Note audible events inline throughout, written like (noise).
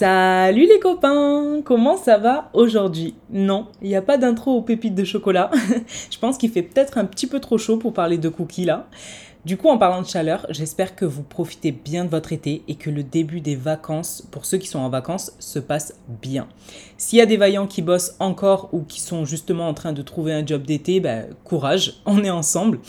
Salut les copains Comment ça va aujourd'hui? Non, il n'y a pas d'intro aux pépites de chocolat. (laughs) Je pense qu'il fait peut-être un petit peu trop chaud pour parler de cookies là. Du coup, en parlant de chaleur, j'espère que vous profitez bien de votre été et que le début des vacances, pour ceux qui sont en vacances, se passe bien. S'il y a des vaillants qui bossent encore ou qui sont justement en train de trouver un job d'été, ben, courage, (laughs) on est ensemble.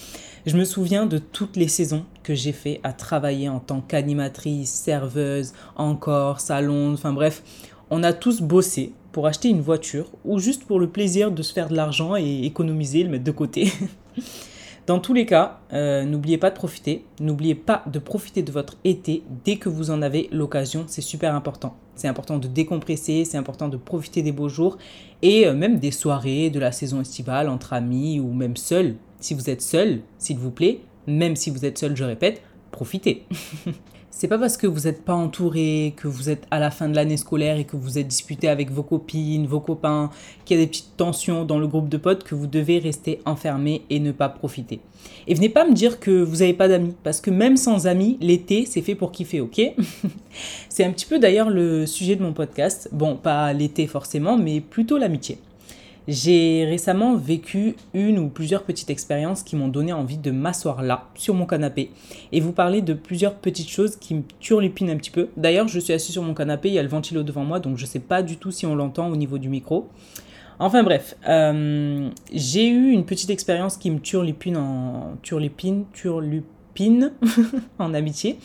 Je me souviens de toutes les saisons que j'ai fait à travailler en tant qu'animatrice, serveuse, encore, salon, enfin bref, on a tous bossé pour acheter une voiture ou juste pour le plaisir de se faire de l'argent et économiser, le mettre de côté. (laughs) Dans tous les cas, euh, n'oubliez pas de profiter. N'oubliez pas de profiter de votre été dès que vous en avez l'occasion. C'est super important. C'est important de décompresser, c'est important de profiter des beaux jours et euh, même des soirées de la saison estivale entre amis ou même seul. Si vous êtes seul, s'il vous plaît, même si vous êtes seul, je répète, profitez. (laughs) C'est pas parce que vous n'êtes pas entouré, que vous êtes à la fin de l'année scolaire et que vous êtes disputé avec vos copines, vos copains, qu'il y a des petites tensions dans le groupe de potes que vous devez rester enfermé et ne pas profiter. Et venez pas me dire que vous n'avez pas d'amis, parce que même sans amis, l'été, c'est fait pour kiffer, ok? (laughs) C'est un petit peu d'ailleurs le sujet de mon podcast. Bon, pas l'été forcément, mais plutôt l'amitié. J'ai récemment vécu une ou plusieurs petites expériences qui m'ont donné envie de m'asseoir là, sur mon canapé, et vous parler de plusieurs petites choses qui me turlupinent un petit peu. D'ailleurs, je suis assis sur mon canapé, il y a le ventilo devant moi, donc je ne sais pas du tout si on l'entend au niveau du micro. Enfin bref, euh, j'ai eu une petite expérience qui me turlupine en turlupine, turlupine (laughs) en amitié.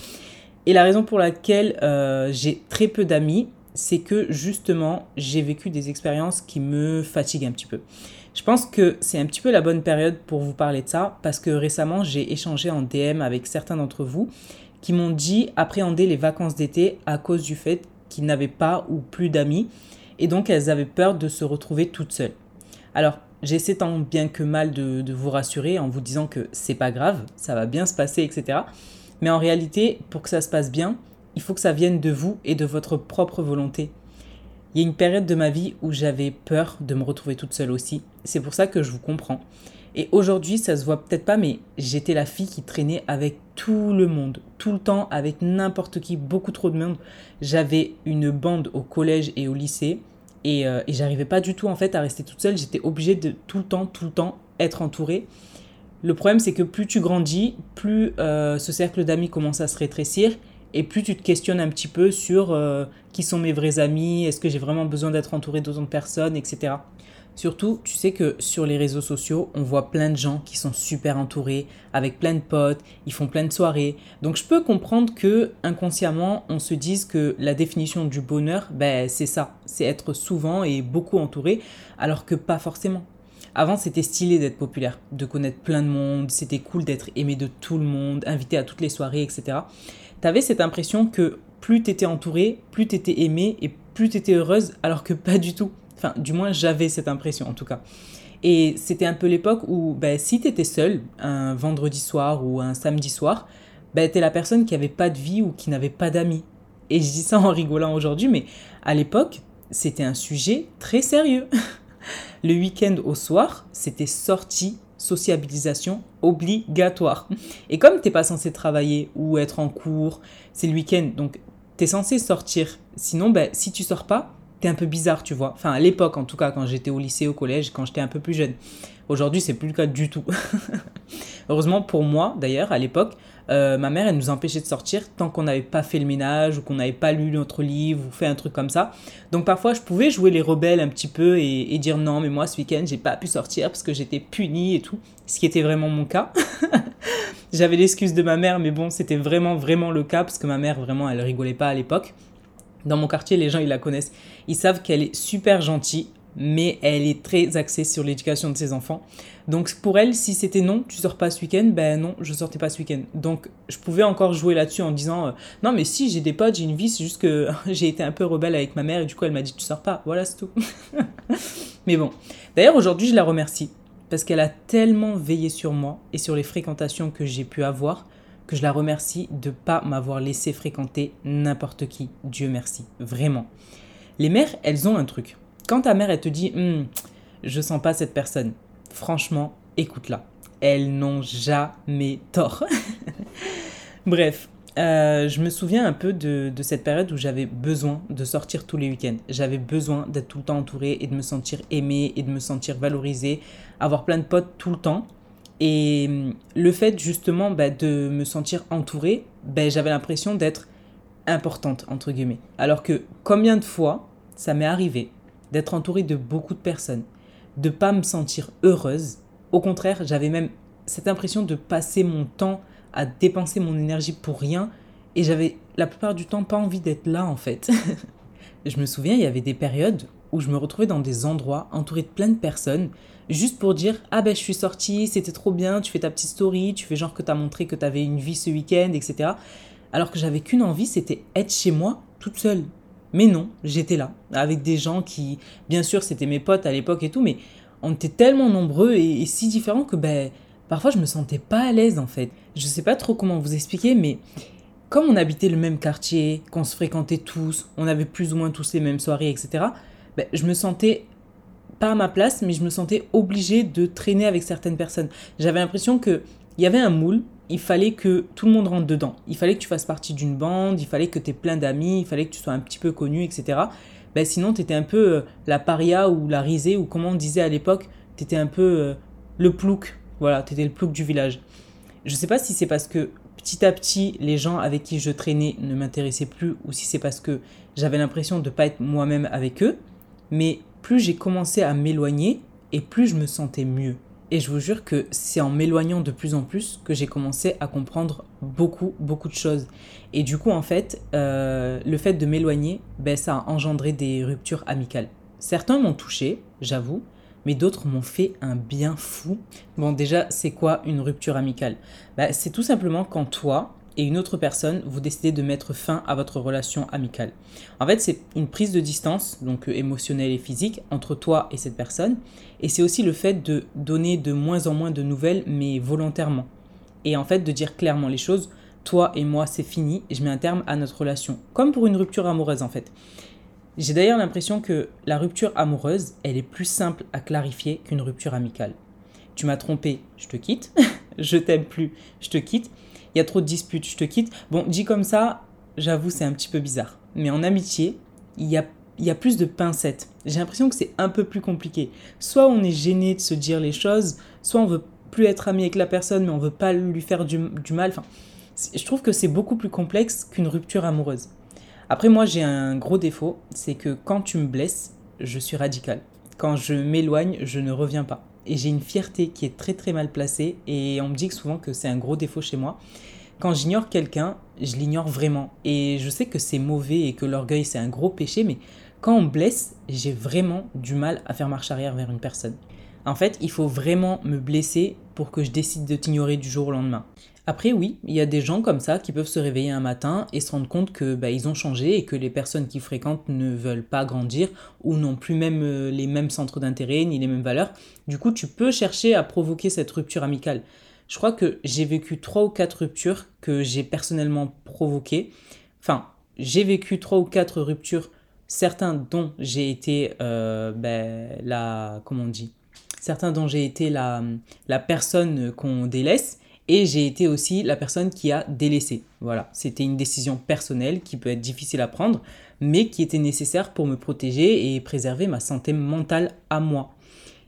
Et la raison pour laquelle euh, j'ai très peu d'amis, c'est que justement, j'ai vécu des expériences qui me fatiguent un petit peu. Je pense que c'est un petit peu la bonne période pour vous parler de ça, parce que récemment, j'ai échangé en DM avec certains d'entre vous qui m'ont dit appréhender les vacances d'été à cause du fait qu'ils n'avaient pas ou plus d'amis, et donc elles avaient peur de se retrouver toutes seules. Alors, j'essaie tant bien que mal de, de vous rassurer en vous disant que c'est pas grave, ça va bien se passer, etc. Mais en réalité, pour que ça se passe bien, il faut que ça vienne de vous et de votre propre volonté. Il y a une période de ma vie où j'avais peur de me retrouver toute seule aussi. C'est pour ça que je vous comprends. Et aujourd'hui, ça se voit peut-être pas, mais j'étais la fille qui traînait avec tout le monde, tout le temps, avec n'importe qui, beaucoup trop de monde. J'avais une bande au collège et au lycée, et, euh, j'arrivais pas du tout en fait à rester toute seule. J'étais obligée de tout le temps, tout le temps être entourée. Le problème, c'est que plus tu grandis, plus euh, ce cercle d'amis commence à se rétrécir, et plus tu te questionnes un petit peu sur euh, qui sont mes vrais amis, est-ce que j'ai vraiment besoin d'être entouré d'autres personnes, etc. Surtout, tu sais que sur les réseaux sociaux, on voit plein de gens qui sont super entourés, avec plein de potes, ils font plein de soirées. Donc je peux comprendre que inconsciemment, on se dise que la définition du bonheur, ben, c'est ça, c'est être souvent et beaucoup entouré, alors que pas forcément. Avant, c'était stylé d'être populaire, de connaître plein de monde, c'était cool d'être aimé de tout le monde, invité à toutes les soirées, etc tu avais cette impression que plus tu étais entourée, plus tu étais aimée et plus tu étais heureuse, alors que pas du tout. Enfin, du moins, j'avais cette impression en tout cas. Et c'était un peu l'époque où ben, si tu étais seule un vendredi soir ou un samedi soir, ben, la personne qui avait pas de vie ou qui n'avait pas d'amis. Et je dis ça en rigolant aujourd'hui, mais à l'époque, c'était un sujet très sérieux. (laughs) Le week-end au soir, c'était sorti sociabilisation obligatoire. Et comme t'es pas censé travailler ou être en cours, c'est le week-end, donc tu es censé sortir. Sinon, ben, si tu sors pas, t'es un peu bizarre, tu vois. Enfin, à l'époque, en tout cas, quand j'étais au lycée, au collège, quand j'étais un peu plus jeune. Aujourd'hui, c'est plus le cas du tout. (laughs) Heureusement pour moi, d'ailleurs, à l'époque, euh, ma mère, elle nous empêchait de sortir tant qu'on n'avait pas fait le ménage ou qu'on n'avait pas lu notre livre ou fait un truc comme ça. Donc parfois, je pouvais jouer les rebelles un petit peu et, dire non, mais moi, ce week-end, j'ai pas pu sortir parce que j'étais punie et tout. Ce qui était vraiment mon cas. (laughs) J'avais l'excuse de ma mère, mais bon, c'était vraiment, vraiment le cas parce que ma mère, vraiment, elle rigolait pas à l'époque. Dans mon quartier, les gens, ils la connaissent. Ils savent qu'elle est super gentille, mais elle est très axée sur l'éducation de ses enfants. Donc pour elle, si c'était non, tu sors pas ce week-end, ben non, je sortais pas ce week-end. Donc je pouvais encore jouer là-dessus en disant euh, non mais si j'ai des potes, j'ai une vie, c'est juste que (laughs) j'ai été un peu rebelle avec ma mère et du coup elle m'a dit tu sors pas, voilà c'est tout. (laughs) mais bon, d'ailleurs aujourd'hui je la remercie parce qu'elle a tellement veillé sur moi et sur les fréquentations que j'ai pu avoir que je la remercie de pas m'avoir laissé fréquenter n'importe qui. Dieu merci, vraiment. Les mères, elles ont un truc. Quand ta mère, elle te dit, hm, je sens pas cette personne, franchement, écoute-la. elles n'ont jamais tort. (laughs) Bref, euh, je me souviens un peu de, cette période où j'avais besoin de sortir tous les week-ends. J'avais besoin d'être tout le temps entourée et de me sentir aimée et de me sentir valorisée, avoir plein de potes tout le temps. Et hum, le fait justement bah, de me sentir entourée, bah, j'avais l'impression d'être importante, entre guillemets. Alors que combien de fois ça m'est arrivé d'être entourée de beaucoup de personnes, de pas me sentir heureuse. Au contraire, j'avais même cette impression de passer mon temps à dépenser mon énergie pour rien et j'avais la plupart du temps pas envie d'être là en fait. (laughs) je me souviens, il y avait des périodes où je me retrouvais dans des endroits entourés de plein de personnes juste pour dire ah ben je suis sortie, c'était trop bien, tu fais ta petite story, tu fais genre que tu as montré que tu avais une vie ce week-end, etc. Alors que j'avais qu'une envie, c'était être chez moi toute seule. Mais non, j'étais là, avec des gens qui, bien sûr, c'était mes potes à l'époque et tout, mais on était tellement nombreux et, si différents que ben, parfois je me sentais pas à l'aise en fait. Je sais pas trop comment vous expliquer, mais comme on habitait le même quartier, qu'on se fréquentait tous, on avait plus ou moins tous les mêmes soirées, etc., ben, je me sentais pas à ma place, mais je me sentais obligée de traîner avec certaines personnes. J'avais l'impression qu'il y avait un moule, il fallait que tout le monde rentre dedans. Il fallait que tu fasses partie d'une bande, il fallait que tu aies plein d'amis, il fallait que tu sois un petit peu connu, etc. Ben, sinon, tu étais un peu euh, la paria ou la risée, ou comment on disait à l'époque, tu étais un peu euh, le plouc. Voilà, tu étais le plouc du village. Je sais pas si c'est parce que petit à petit, les gens avec qui je traînais ne m'intéressaient plus, ou si c'est parce que j'avais l'impression de ne pas être moi-même avec eux, mais plus j'ai commencé à m'éloigner, et plus je me sentais mieux. Et je vous jure que c'est en m'éloignant de plus en plus que j'ai commencé à comprendre beaucoup, beaucoup de choses. Et du coup, en fait, euh, le fait de m'éloigner, ben, ça a engendré des ruptures amicales. Certains m'ont touché, j'avoue, mais d'autres m'ont fait un bien fou. Bon, déjà, c'est quoi une rupture amicale? Ben, C'est tout simplement quand toi, et une autre personne, vous décidez de mettre fin à votre relation amicale. En fait, c'est une prise de distance, donc euh, émotionnelle et physique, entre toi et cette personne. Et c'est aussi le fait de donner de moins en moins de nouvelles, mais volontairement. Et en fait, de dire clairement les choses, toi et moi, c'est fini, je mets un terme à notre relation. Comme pour une rupture amoureuse, en fait. J'ai d'ailleurs l'impression que la rupture amoureuse, elle est plus simple à clarifier qu'une rupture amicale. Tu m'as trompé, je te quitte. (laughs) je t'aime plus, je te quitte il y a trop de disputes, je te quitte. Bon, dit comme ça, j'avoue, c'est un petit peu bizarre. Mais en amitié, il y a, y a plus de pincettes. J'ai l'impression que c'est un peu plus compliqué. Soit on est gêné de se dire les choses, soit on veut plus être ami avec la personne, mais on veut pas lui faire du, du mal. Enfin, je trouve que c'est beaucoup plus complexe qu'une rupture amoureuse. Après, moi, j'ai un gros défaut, c'est que quand tu me blesses, je suis radical. Quand je m'éloigne, je ne reviens pas et j'ai une fierté qui est très très mal placée et on me dit souvent que c'est un gros défaut chez moi. Quand j'ignore quelqu'un, je l'ignore vraiment et je sais que c'est mauvais et que l'orgueil c'est un gros péché mais quand on me blesse, j'ai vraiment du mal à faire marche arrière vers une personne. En fait, il faut vraiment me blesser pour que je décide de t'ignorer du jour au lendemain. Après, oui, il y a des gens comme ça qui peuvent se réveiller un matin et se rendre compte que bah, ils ont changé et que les personnes qui fréquentent ne veulent pas grandir ou n'ont plus même euh, les mêmes centres d'intérêt ni les mêmes valeurs. Du coup, tu peux chercher à provoquer cette rupture amicale. Je crois que j'ai vécu trois ou quatre ruptures que j'ai personnellement provoquées. Enfin, j'ai vécu trois ou quatre ruptures, certains dont j'ai été euh, ben, la, comment on dit, certains dont j'ai été la, la personne qu'on délaisse et j'ai été aussi la personne qui a délaissé. Voilà, c'était une décision personnelle qui peut être difficile à prendre, mais qui était nécessaire pour me protéger et préserver ma santé mentale à moi.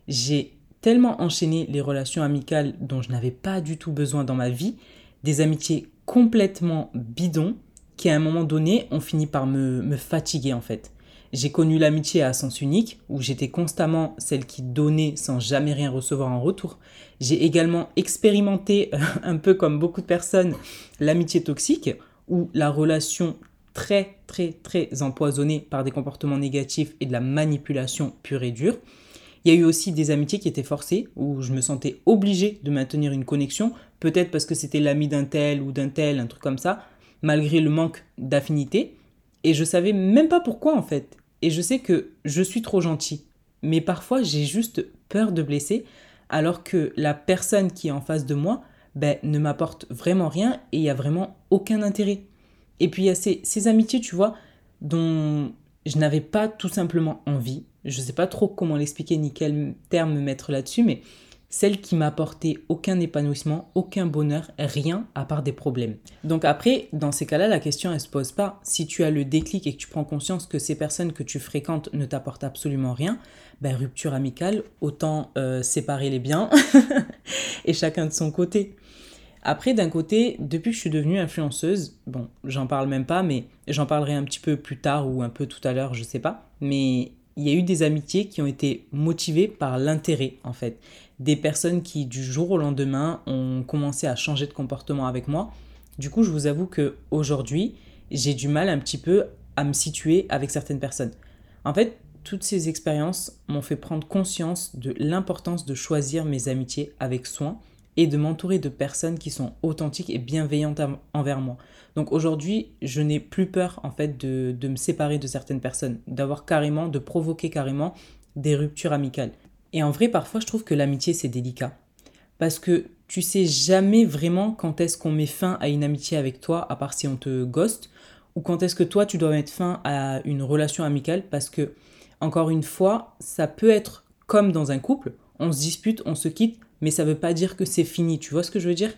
J'ai tellement enchaîné les relations amicales dont je n'avais pas du tout besoin dans ma vie, des amitiés complètement bidons, qui à un moment donné ont fini par me, me fatiguer en fait. J'ai connu l'amitié à sens unique, où j'étais constamment celle qui donnait sans jamais rien recevoir en retour. J'ai également expérimenté, (laughs) un peu comme beaucoup de personnes, l'amitié toxique, où la relation très très très empoisonnée par des comportements négatifs et de la manipulation pure et dure. Il y a eu aussi des amitiés qui étaient forcées, où je me sentais obligée de maintenir une connexion, peut-être parce que c'était l'ami d'un tel ou d'un tel, un truc comme ça, malgré le manque d'affinité. Et je savais même pas pourquoi en fait. Et je sais que je suis trop gentil. Mais parfois j'ai juste peur de blesser alors que la personne qui est en face de moi ben, ne m'apporte vraiment rien et il n'y a vraiment aucun intérêt. Et puis il y a ces, amitiés, tu vois, dont je n'avais pas tout simplement envie. Je ne sais pas trop comment l'expliquer ni quel terme mettre là-dessus, mais celle qui m'a apporté aucun épanouissement, aucun bonheur, rien à part des problèmes. Donc après, dans ces cas-là, la question elle se pose pas. Si tu as le déclic et que tu prends conscience que ces personnes que tu fréquentes ne t'apportent absolument rien, ben rupture amicale, autant euh, séparer les biens (laughs) et chacun de son côté. Après, d'un côté, depuis que je suis devenue influenceuse, bon, j'en parle même pas, mais j'en parlerai un petit peu plus tard ou un peu tout à l'heure, je sais pas. Mais il y a eu des amitiés qui ont été motivées par l'intérêt, en fait. Des personnes qui, du jour au lendemain, ont commencé à changer de comportement avec moi. Du coup, je vous avoue que aujourd'hui, j'ai du mal un petit peu à me situer avec certaines personnes. En fait, toutes ces expériences m'ont fait prendre conscience de l'importance de choisir mes amitiés avec soin et de m'entourer de personnes qui sont authentiques et bienveillantes envers moi. Donc aujourd'hui, je n'ai plus peur en fait de, de me séparer de certaines personnes, d'avoir carrément, de provoquer carrément des ruptures amicales. Et en vrai, parfois, je trouve que l'amitié, c'est délicat. Parce que tu sais jamais vraiment quand est-ce qu'on met fin à une amitié avec toi, à part si on te ghost, ou quand est-ce que toi, tu dois mettre fin à une relation amicale, parce que, encore une fois, ça peut être comme dans un couple, on se dispute, on se quitte, mais ça veut pas dire que c'est fini. Tu vois ce que je veux dire?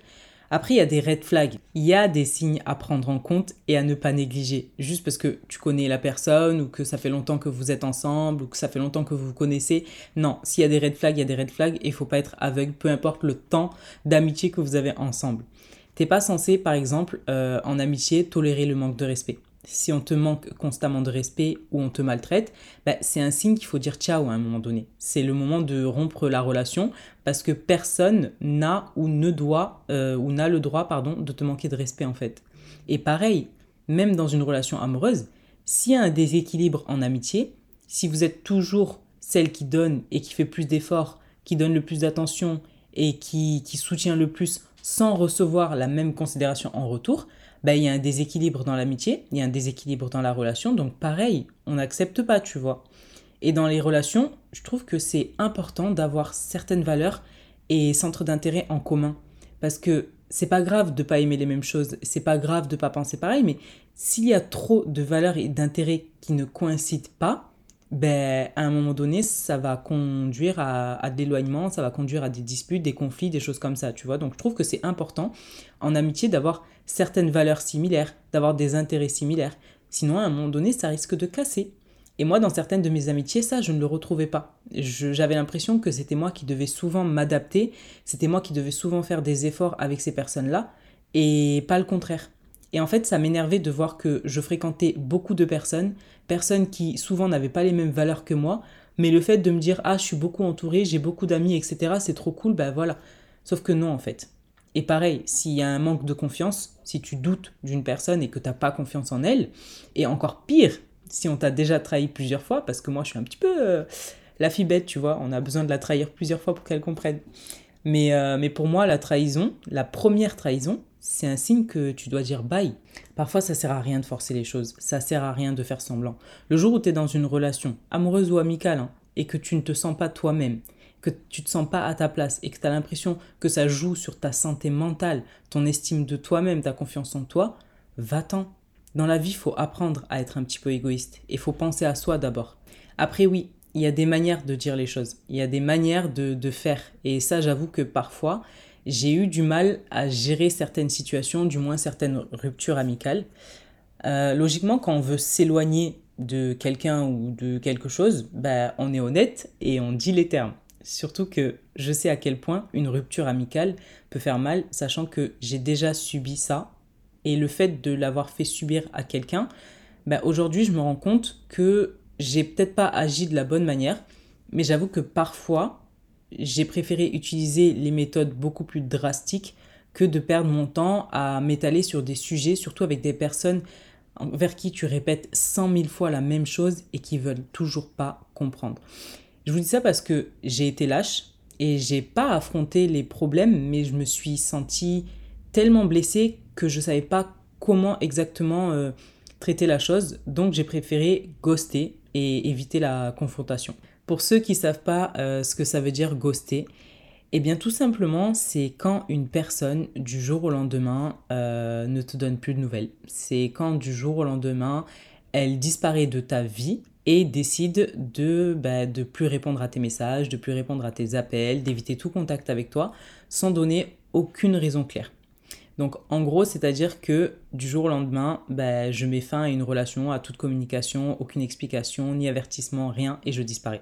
Après, il y a des red flags. Il y a des signes à prendre en compte et à ne pas négliger. Juste parce que tu connais la personne ou que ça fait longtemps que vous êtes ensemble ou que ça fait longtemps que vous vous connaissez. Non, s'il y a des red flags, il y a des red flags et il faut pas être aveugle, peu importe le temps d'amitié que vous avez ensemble. T'es pas censé, par exemple, euh, en amitié, tolérer le manque de respect si on te manque constamment de respect ou on te maltraite, bah, c'est un signe qu'il faut dire ciao à un moment donné. C'est le moment de rompre la relation parce que personne n'a ou ne doit euh, ou n'a le droit pardon de te manquer de respect en fait. Et pareil, même dans une relation amoureuse, s'il y a un déséquilibre en amitié, si vous êtes toujours celle qui donne et qui fait plus d'efforts, qui donne le plus d'attention et qui, qui soutient le plus sans recevoir la même considération en retour, ben, il y a un déséquilibre dans l'amitié, il y a un déséquilibre dans la relation, donc pareil, on n'accepte pas, tu vois. Et dans les relations, je trouve que c'est important d'avoir certaines valeurs et centres d'intérêt en commun. Parce que c'est pas grave de pas aimer les mêmes choses, c'est pas grave de pas penser pareil, mais s'il y a trop de valeurs et d'intérêts qui ne coïncident pas, ben, à un moment donné, ça va conduire à, à de l'éloignement, ça va conduire à des disputes, des conflits, des choses comme ça, tu vois. Donc je trouve que c'est important en amitié d'avoir certaines valeurs similaires, d'avoir des intérêts similaires. Sinon, à un moment donné, ça risque de casser. Et moi, dans certaines de mes amitiés, ça, je ne le retrouvais pas. J'avais l'impression que c'était moi qui devais souvent m'adapter, c'était moi qui devais souvent faire des efforts avec ces personnes-là, et pas le contraire. Et en fait, ça m'énervait de voir que je fréquentais beaucoup de personnes, personnes qui souvent n'avaient pas les mêmes valeurs que moi, mais le fait de me dire ah je suis beaucoup entourée, j'ai beaucoup d'amis, etc. C'est trop cool, ben voilà. Sauf que non en fait. Et pareil, s'il y a un manque de confiance, si tu doutes d'une personne et que tu n'as pas confiance en elle, et encore pire, si on t'a déjà trahi plusieurs fois, parce que moi je suis un petit peu euh, la fille bête, tu vois, on a besoin de la trahir plusieurs fois pour qu'elle comprenne. Mais, euh, mais pour moi, la trahison, la première trahison, c'est un signe que tu dois dire bye. Parfois, ça sert à rien de forcer les choses, ça sert à rien de faire semblant. Le jour où tu es dans une relation, amoureuse ou amicale, hein, et que tu ne te sens pas toi-même, que tu te sens pas à ta place et que tu as l'impression que ça joue sur ta santé mentale, ton estime de toi-même, ta confiance en toi, va-t'en. Dans la vie, faut apprendre à être un petit peu égoïste et faut penser à soi d'abord. Après, oui, il y a des manières de dire les choses, il y a des manières de, de faire. Et ça, j'avoue que parfois, j'ai eu du mal à gérer certaines situations, du moins certaines ruptures amicales. Euh, logiquement, quand on veut s'éloigner de quelqu'un ou de quelque chose, bah, on est honnête et on dit les termes. Surtout que je sais à quel point une rupture amicale peut faire mal, sachant que j'ai déjà subi ça. Et le fait de l'avoir fait subir à quelqu'un, bah, aujourd'hui, je me rends compte que j'ai peut-être pas agi de la bonne manière, mais j'avoue que parfois, j'ai préféré utiliser les méthodes beaucoup plus drastiques que de perdre mon temps à m'étaler sur des sujets, surtout avec des personnes vers qui tu répètes cent mille fois la même chose et qui veulent toujours pas comprendre. Je vous dis ça parce que j'ai été lâche et j'ai pas affronté les problèmes, mais je me suis sentie tellement blessée que je savais pas comment exactement euh, traiter la chose, donc j'ai préféré ghoster et éviter la confrontation. Pour ceux qui savent pas euh, ce que ça veut dire ghoster, eh bien tout simplement c'est quand une personne du jour au lendemain euh, ne te donne plus de nouvelles. C'est quand du jour au lendemain elle disparaît de ta vie et décide de bah, de plus répondre à tes messages, de plus répondre à tes appels, d'éviter tout contact avec toi sans donner aucune raison claire. Donc en gros, c'est-à-dire que du jour au lendemain, bah, je mets fin à une relation, à toute communication, aucune explication, ni avertissement, rien, et je disparais.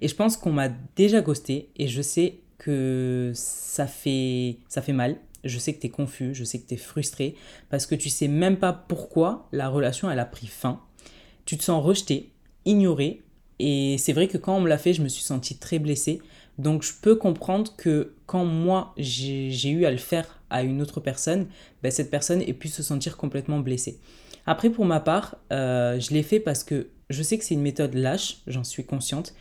Et je pense qu'on m'a déjà ghosté, et je sais que ça fait, ça fait mal. Je sais que tu es confus, je sais que tu es frustré, parce que tu sais même pas pourquoi la relation, elle a pris fin. Tu te sens rejeté, ignoré, et c'est vrai que quand on me l'a fait, je me suis senti très blessée. Donc je peux comprendre que quand moi j'ai eu à le faire à une autre personne, ben, cette personne ait pu se sentir complètement blessée. Après pour ma part, euh, je l'ai fait parce que je sais que c'est une méthode lâche, j'en suis consciente,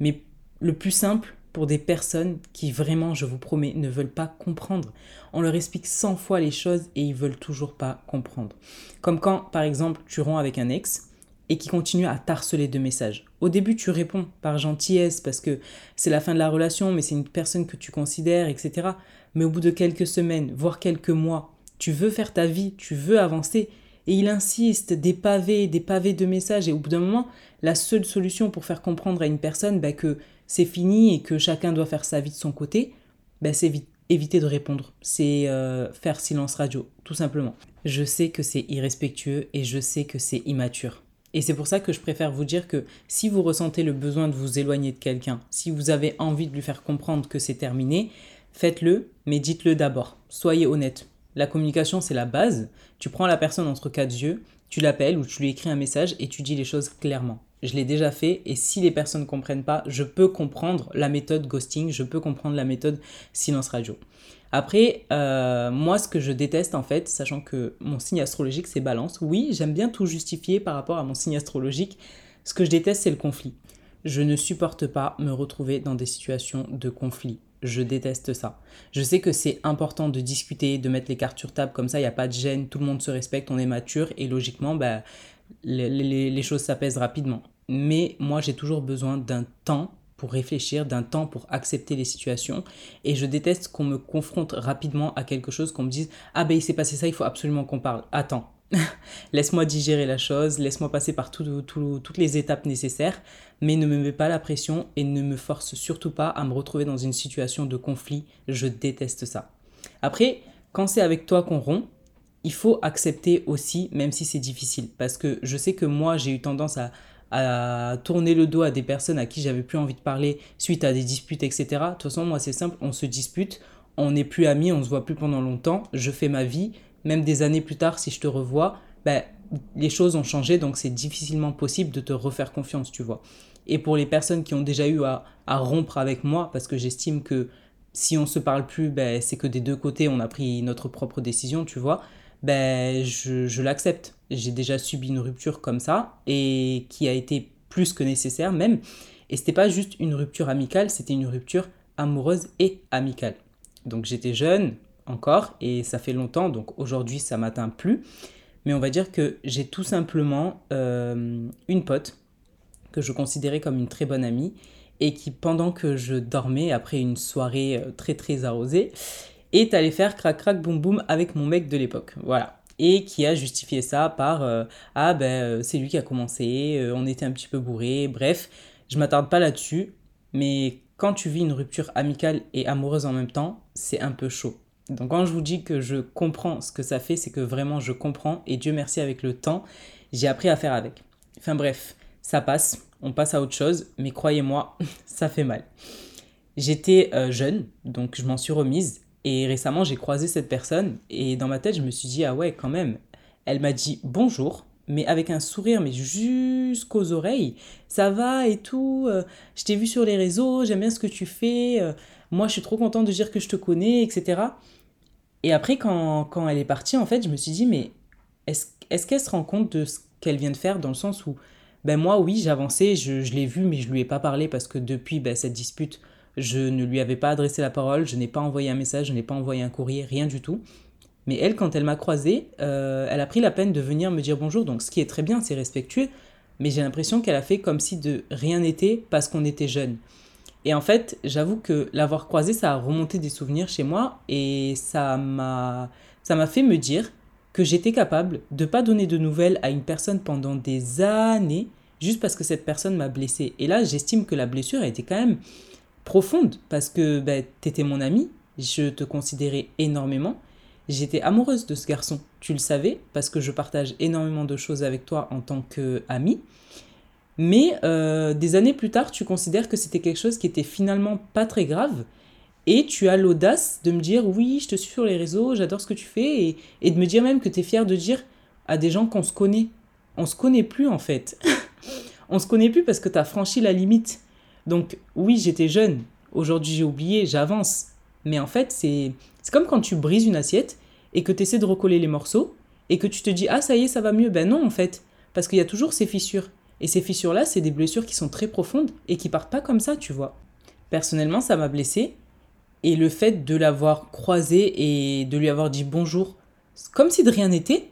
mais le plus simple pour des personnes qui vraiment, je vous promets, ne veulent pas comprendre. On leur explique 100 fois les choses et ils veulent toujours pas comprendre. Comme quand, par exemple, tu romps avec un ex, et qui continue à t'harceler de messages. Au début, tu réponds par gentillesse parce que c'est la fin de la relation, mais c'est une personne que tu considères, etc. Mais au bout de quelques semaines, voire quelques mois, tu veux faire ta vie, tu veux avancer, et il insiste, des pavés, des pavés de messages, et au bout d'un moment, la seule solution pour faire comprendre à une personne bah, que c'est fini et que chacun doit faire sa vie de son côté, bah, c'est éviter de répondre, c'est euh, faire silence radio, tout simplement. Je sais que c'est irrespectueux et je sais que c'est immature. Et c'est pour ça que je préfère vous dire que si vous ressentez le besoin de vous éloigner de quelqu'un, si vous avez envie de lui faire comprendre que c'est terminé, faites-le, mais dites-le d'abord. Soyez honnête. La communication, c'est la base. Tu prends la personne entre quatre yeux, tu l'appelles ou tu lui écris un message et tu dis les choses clairement. Je l'ai déjà fait et si les personnes ne comprennent pas, je peux comprendre la méthode ghosting, je peux comprendre la méthode silence radio. Après, euh, moi, ce que je déteste en fait, sachant que mon signe astrologique c'est balance, oui, j'aime bien tout justifier par rapport à mon signe astrologique. Ce que je déteste, c'est le conflit. Je ne supporte pas me retrouver dans des situations de conflit. Je déteste ça. Je sais que c'est important de discuter, de mettre les cartes sur table, comme ça, il n'y a pas de gêne, tout le monde se respecte, on est mature, et logiquement, bah, les, les choses s'apaisent rapidement. Mais moi, j'ai toujours besoin d'un temps pour réfléchir, d'un temps pour accepter les situations. Et je déteste qu'on me confronte rapidement à quelque chose, qu'on me dise Ah ben il s'est passé ça, il faut absolument qu'on parle. Attends, (laughs) laisse-moi digérer la chose, laisse-moi passer par toutes les étapes nécessaires, mais ne me mets pas la pression et ne me force surtout pas à me retrouver dans une situation de conflit. Je déteste ça. Après, quand c'est avec toi qu'on rompt, il faut accepter aussi, même si c'est difficile. Parce que je sais que moi, j'ai eu tendance à, à tourner le dos à des personnes à qui j'avais plus envie de parler suite à des disputes, etc. De toute façon, moi, c'est simple, on se dispute, on n'est plus amis, on se voit plus pendant longtemps, je fais ma vie, même des années plus tard, si je te revois, ben, les choses ont changé, donc c'est difficilement possible de te refaire confiance, tu vois. Et pour les personnes qui ont déjà eu à, à rompre avec moi, parce que j'estime que si on se parle plus, ben, c'est que des deux côtés, on a pris notre propre décision, tu vois ben, je, je l'accepte. J'ai déjà subi une rupture comme ça et qui a été plus que nécessaire même. Et c'était pas juste une rupture amicale, c'était une rupture amoureuse et amicale. Donc j'étais jeune encore et ça fait longtemps, donc aujourd'hui ça m'atteint plus. Mais on va dire que j'ai tout simplement euh, une pote que je considérais comme une très bonne amie et qui pendant que je dormais après une soirée euh, très très arrosée, est allé faire crac crac boum boum avec mon mec de l'époque. Voilà. Et qui a justifié ça par euh, ah ben euh, c'est lui qui a commencé, euh, on était un petit peu bourré, bref, je m'attarde pas là-dessus, mais quand tu vis une rupture amicale et amoureuse en même temps, c'est un peu chaud. Donc quand je vous dis que je comprends ce que ça fait, c'est que vraiment je comprends et Dieu merci avec le temps, j'ai appris à faire avec. Enfin bref, ça passe, on passe à autre chose, mais croyez-moi, (laughs) ça fait mal. J'étais jeune, donc je m'en suis remise et récemment, j'ai croisé cette personne et dans ma tête, je me suis dit, ah ouais, quand même. Elle m'a dit bonjour, mais avec un sourire, mais jusqu'aux oreilles. Ça va et tout. Euh, je t'ai vu sur les réseaux, j'aime bien ce que tu fais. Euh, moi, je suis trop contente de dire que je te connais, etc. Et après, quand, quand elle est partie, en fait, je me suis dit, mais est-ce est qu'elle se rend compte de ce qu'elle vient de faire dans le sens où, ben moi, oui, avancé, je, je l'ai vu, mais je lui ai pas parlé parce que depuis ben, cette dispute, je ne lui avais pas adressé la parole, je n'ai pas envoyé un message, je n'ai pas envoyé un courrier, rien du tout. Mais elle, quand elle m'a croisé, euh, elle a pris la peine de venir me dire bonjour, donc ce qui est très bien, c'est respectueux, mais j'ai l'impression qu'elle a fait comme si de rien n'était parce qu'on était jeunes. Et en fait, j'avoue que l'avoir croisée, ça a remonté des souvenirs chez moi et ça m'a ça m'a fait me dire que j'étais capable de pas donner de nouvelles à une personne pendant des années juste parce que cette personne m'a blessé. Et là, j'estime que la blessure a été quand même profonde parce que ben, tu étais mon ami, je te considérais énormément. J'étais amoureuse de ce garçon, tu le savais, parce que je partage énormément de choses avec toi en tant qu'ami. Mais euh, des années plus tard, tu considères que c'était quelque chose qui était finalement pas très grave. Et tu as l'audace de me dire oui, je te suis sur les réseaux, j'adore ce que tu fais. Et, et de me dire même que tu es fier de dire à des gens qu'on se connaît. On se connaît plus en fait. (laughs) on se connaît plus parce que tu as franchi la limite. Donc oui, j'étais jeune. Aujourd'hui, j'ai oublié, j'avance. Mais en fait, c'est comme quand tu brises une assiette et que tu essaies de recoller les morceaux et que tu te dis ah ça y est, ça va mieux. Ben non en fait, parce qu'il y a toujours ces fissures. Et ces fissures-là, c'est des blessures qui sont très profondes et qui partent pas comme ça, tu vois. Personnellement, ça m'a blessé. Et le fait de l'avoir croisé et de lui avoir dit bonjour, comme si de rien n'était,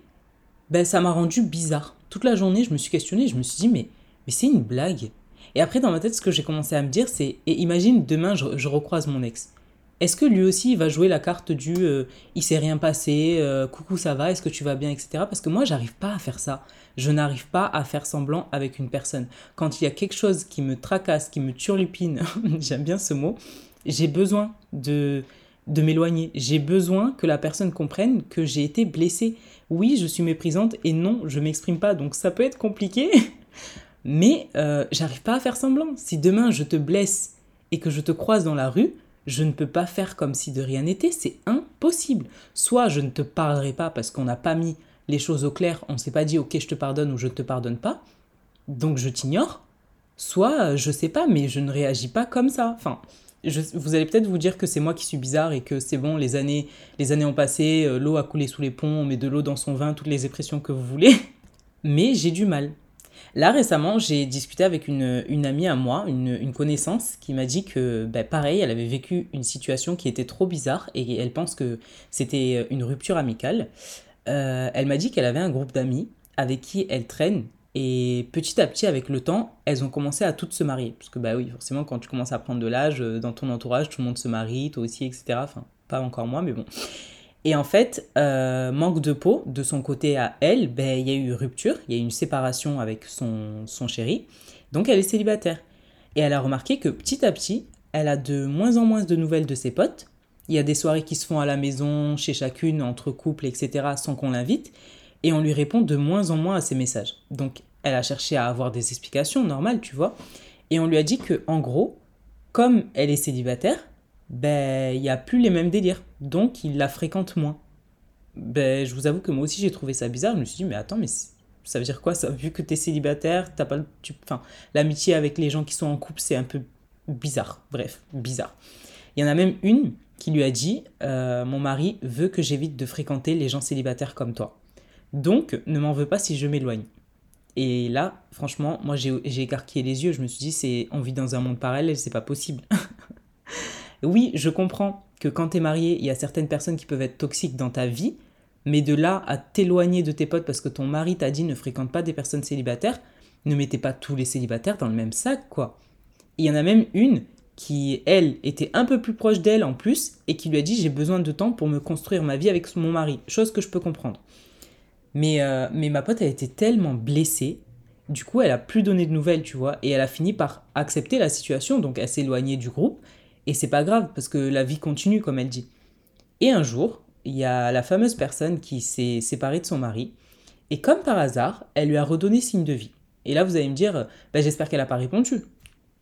ben ça m'a rendu bizarre. Toute la journée, je me suis questionné, je me suis dit, mais, mais c'est une blague. Et après, dans ma tête, ce que j'ai commencé à me dire, c'est, et imagine, demain, je, recroise mon ex. Est-ce que lui aussi, il va jouer la carte du euh, il s'est rien passé, euh, coucou, ça va, est-ce que tu vas bien, etc. Parce que moi, j'arrive pas à faire ça. Je n'arrive pas à faire semblant avec une personne. Quand il y a quelque chose qui me tracasse, qui me turlupine, (laughs) j'aime bien ce mot, j'ai besoin de, de m'éloigner. J'ai besoin que la personne comprenne que j'ai été blessée. Oui, je suis méprisante et non, je m'exprime pas. Donc ça peut être compliqué, (laughs) mais euh, j'arrive pas à faire semblant. Si demain je te blesse et que je te croise dans la rue, je ne peux pas faire comme si de rien n'était. C'est impossible. Soit je ne te parlerai pas parce qu'on n'a pas mis les choses au clair, on ne s'est pas dit ok je te pardonne ou je ne te pardonne pas, donc je t'ignore. Soit je sais pas, mais je ne réagis pas comme ça. Enfin, vous allez peut-être vous dire que c'est moi qui suis bizarre et que c'est bon, les années, les années ont passé, euh, l'eau a coulé sous les ponts, on met de l'eau dans son vin, toutes les expressions que vous voulez. (laughs) Mais j'ai du mal. Là, récemment, j'ai discuté avec une, amie à moi, une, connaissance, qui m'a dit que, ben, pareil, elle avait vécu une situation qui était trop bizarre et elle pense que c'était une rupture amicale. Euh, elle m'a dit qu'elle avait un groupe d'amis avec qui elle traîne et petit à petit, avec le temps, elles ont commencé à toutes se marier. Parce que, bah oui, forcément, quand tu commences à prendre de l'âge, euh, dans ton entourage, tout le monde se marie, toi aussi, etc. Enfin, pas encore moi, mais bon. Et en fait, euh, manque de peau, de son côté à elle, ben, il y a eu rupture, il y a eu une séparation avec son, son chéri. Donc, elle est célibataire. Et elle a remarqué que petit à petit, elle a de moins en moins de nouvelles de ses potes. Il y a des soirées qui se font à la maison, chez chacune, entre couples, etc., sans qu'on l'invite et on lui répond de moins en moins à ses messages. Donc elle a cherché à avoir des explications normales, tu vois, et on lui a dit que en gros, comme elle est célibataire, ben il y a plus les mêmes délires, donc il la fréquente moins. Ben je vous avoue que moi aussi j'ai trouvé ça bizarre, je me suis dit mais attends mais ça veut dire quoi ça? Vu que tu es célibataire, t'as pas tu enfin l'amitié avec les gens qui sont en couple, c'est un peu bizarre. Bref, bizarre. Il y en a même une qui lui a dit euh, Mon mari veut que j'évite de fréquenter les gens célibataires comme toi. Donc, ne m'en veux pas si je m'éloigne. Et là, franchement, moi j'ai écarquillé les yeux, je me suis dit, c'est on vit dans un monde parallèle, c'est pas possible. (laughs) oui, je comprends que quand t'es marié, il y a certaines personnes qui peuvent être toxiques dans ta vie, mais de là à t'éloigner de tes potes parce que ton mari t'a dit ne fréquente pas des personnes célibataires, ne mettez pas tous les célibataires dans le même sac, quoi. Il y en a même une qui, elle, était un peu plus proche d'elle en plus, et qui lui a dit j'ai besoin de temps pour me construire ma vie avec mon mari, chose que je peux comprendre. Mais, euh, mais ma pote, a été tellement blessée. Du coup, elle a plus donné de nouvelles, tu vois. Et elle a fini par accepter la situation. Donc, elle s'est éloignée du groupe. Et c'est pas grave, parce que la vie continue, comme elle dit. Et un jour, il y a la fameuse personne qui s'est séparée de son mari. Et comme par hasard, elle lui a redonné signe de vie. Et là, vous allez me dire, bah, j'espère qu'elle n'a pas répondu.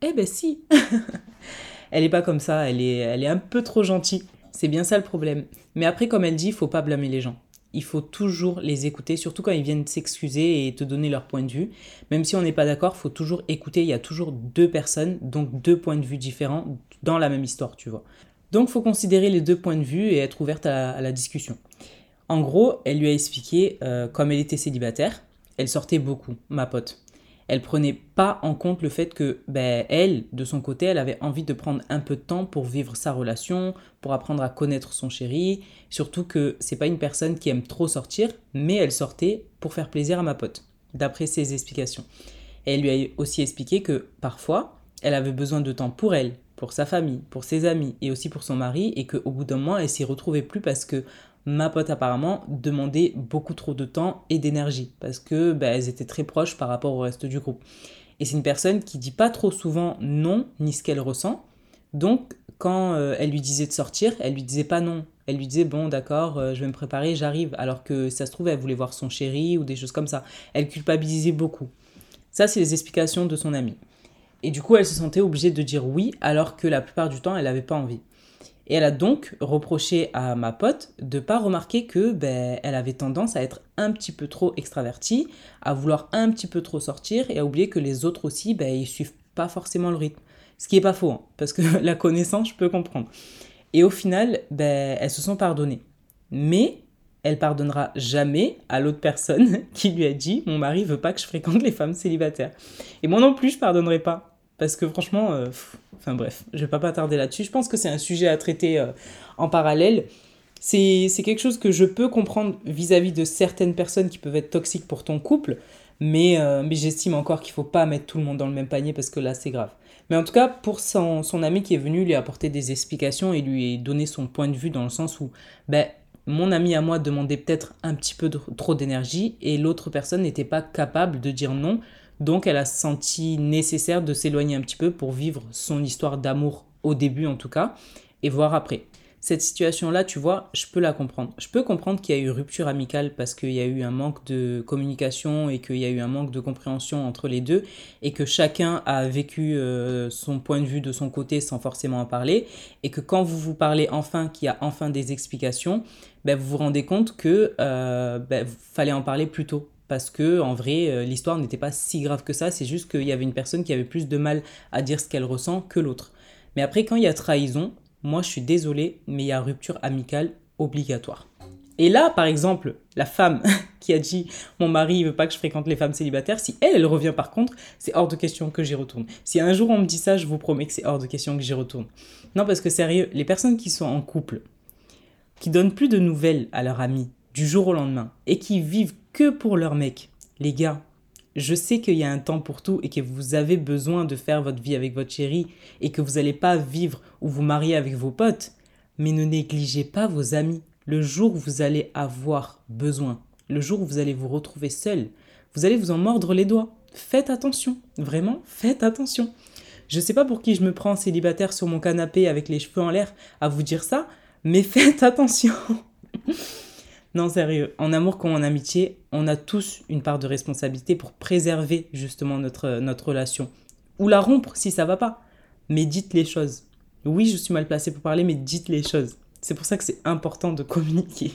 Eh ben si (laughs) Elle n'est pas comme ça, elle est, elle est un peu trop gentille. C'est bien ça le problème. Mais après, comme elle dit, il faut pas blâmer les gens il faut toujours les écouter, surtout quand ils viennent s'excuser et te donner leur point de vue. Même si on n'est pas d'accord, il faut toujours écouter. Il y a toujours deux personnes, donc deux points de vue différents dans la même histoire, tu vois. Donc il faut considérer les deux points de vue et être ouverte à, la discussion. En gros, elle lui a expliqué, euh, comme elle était célibataire, elle sortait beaucoup, ma pote elle prenait pas en compte le fait que ben, elle, de son côté, elle avait envie de prendre un peu de temps pour vivre sa relation, pour apprendre à connaître son chéri, surtout que c'est pas une personne qui aime trop sortir, mais elle sortait pour faire plaisir à ma pote, d'après ses explications. elle lui a aussi expliqué que parfois, elle avait besoin de temps pour elle, pour sa famille, pour ses amis et aussi pour son mari, et qu'au bout d'un mois, elle s'y retrouvait plus parce que ma pote apparemment demandait beaucoup trop de temps et d'énergie parce que bah, elles étaient très proches par rapport au reste du groupe. Et c'est une personne qui dit pas trop souvent non ni ce qu'elle ressent. Donc quand euh, elle lui disait de sortir, elle lui disait pas non. Elle lui disait bon d'accord, euh, je vais me préparer, j'arrive. Alors que ça se trouve elle voulait voir son chéri ou des choses comme ça. Elle culpabilisait beaucoup. Ça c'est les explications de son amie. Et du coup elle se sentait obligée de dire oui alors que la plupart du temps elle n'avait pas envie. Et elle a donc reproché à ma pote de pas remarquer que ben, elle avait tendance à être un petit peu trop extravertie, à vouloir un petit peu trop sortir et à oublier que les autres aussi, ben, ils suivent pas forcément le rythme. Ce qui est pas faux, hein, parce que (laughs) la connaissance, je peux comprendre. Et au final, ben, elles se sont pardonnées. Mais elle pardonnera jamais à l'autre personne (laughs) qui lui a dit Mon mari veut pas que je fréquente les femmes célibataires. Et moi non plus, je pardonnerai pas. Parce que franchement, euh, enfin bref, je vais pas m'attarder là-dessus. Je pense que c'est un sujet à traiter euh, en parallèle. C'est quelque chose que je peux comprendre vis-à-vis de certaines personnes qui peuvent être toxiques pour ton couple, mais, euh, mais j'estime encore qu'il faut pas mettre tout le monde dans le même panier parce que là, c'est grave. Mais en tout cas, pour son, son, ami qui est venu lui apporter des explications et lui donner son point de vue dans le sens où ben, mon ami à moi demandait peut-être un petit peu trop d'énergie et l'autre personne n'était pas capable de dire non donc elle a senti nécessaire de s'éloigner un petit peu pour vivre son histoire d'amour au début en tout cas et voir après. Cette situation-là, tu vois, je peux la comprendre. Je peux comprendre qu'il y a eu rupture amicale parce qu'il y a eu un manque de communication et qu'il y a eu un manque de compréhension entre les deux et que chacun a vécu euh, son point de vue de son côté sans forcément en parler et que quand vous vous parlez enfin, qu'il y a enfin des explications, ben, vous vous rendez compte que euh, ben, fallait en parler plus tôt parce que en vrai euh, l'histoire n'était pas si grave que ça, c'est juste qu'il y avait une personne qui avait plus de mal à dire ce qu'elle ressent que l'autre. Mais après quand il y a trahison, moi je suis désolée, mais il y a rupture amicale obligatoire. Et là, par exemple, la femme (laughs) qui a dit mon mari ne veut pas que je fréquente les femmes célibataires, si elle, elle revient par contre, c'est hors de question que j'y retourne. Si un jour on me dit ça, je vous promets que c'est hors de question que j'y retourne. Non, parce que sérieux, les personnes qui sont en couple, qui donnent plus de nouvelles à leur ami du jour au lendemain et qui vivent que pour leur mec. Les gars, je sais qu'il y a un temps pour tout et que vous avez besoin de faire votre vie avec votre chérie et que vous n'allez pas vivre ou vous marier avec vos potes, mais ne négligez pas vos amis. Le jour où vous allez avoir besoin, le jour où vous allez vous retrouver seul, vous allez vous en mordre les doigts. Faites attention, vraiment, faites attention. Je ne sais pas pour qui je me prends célibataire sur mon canapé avec les cheveux en l'air à vous dire ça, mais (laughs) faites attention. Non, sérieux, en amour comme en amitié, on a tous une part de responsabilité pour préserver justement notre, notre relation. Ou la rompre si ça va pas. Mais dites les choses. Oui, je suis mal placée pour parler, mais dites les choses. C'est pour ça que c'est important de (laughs) communiquer.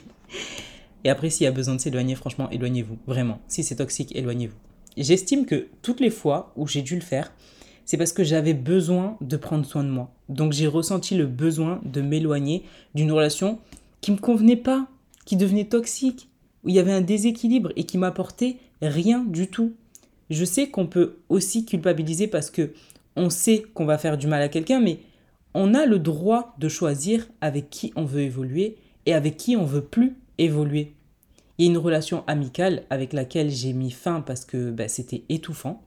Et après, s'il y a besoin de s'éloigner, franchement, éloignez-vous. Vraiment. Si c'est toxique, éloignez-vous. J'estime que toutes les fois où j'ai dû le faire, c'est parce que j'avais besoin de prendre soin de moi. Donc j'ai ressenti le besoin de m'éloigner d'une relation qui me convenait pas, qui devenait toxique, où il y avait un déséquilibre et qui m'apportait rien du tout. Je sais qu'on peut aussi culpabiliser parce que on sait qu'on va faire du mal à quelqu'un, mais on a le droit de choisir avec qui on veut évoluer et avec qui on veut plus évoluer. Il y a une relation amicale avec laquelle j'ai mis fin parce que bah, c'était étouffant.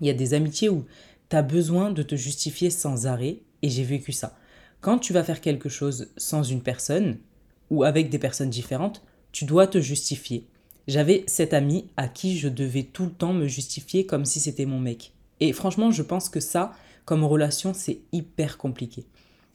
Il y a des amitiés où tu as besoin de te justifier sans arrêt et j'ai vécu ça. Quand tu vas faire quelque chose sans une personne, ou avec des personnes différentes, tu dois te justifier. J'avais cet ami à qui je devais tout le temps me justifier comme si c'était mon mec. Et franchement, je pense que ça, comme relation, c'est hyper compliqué.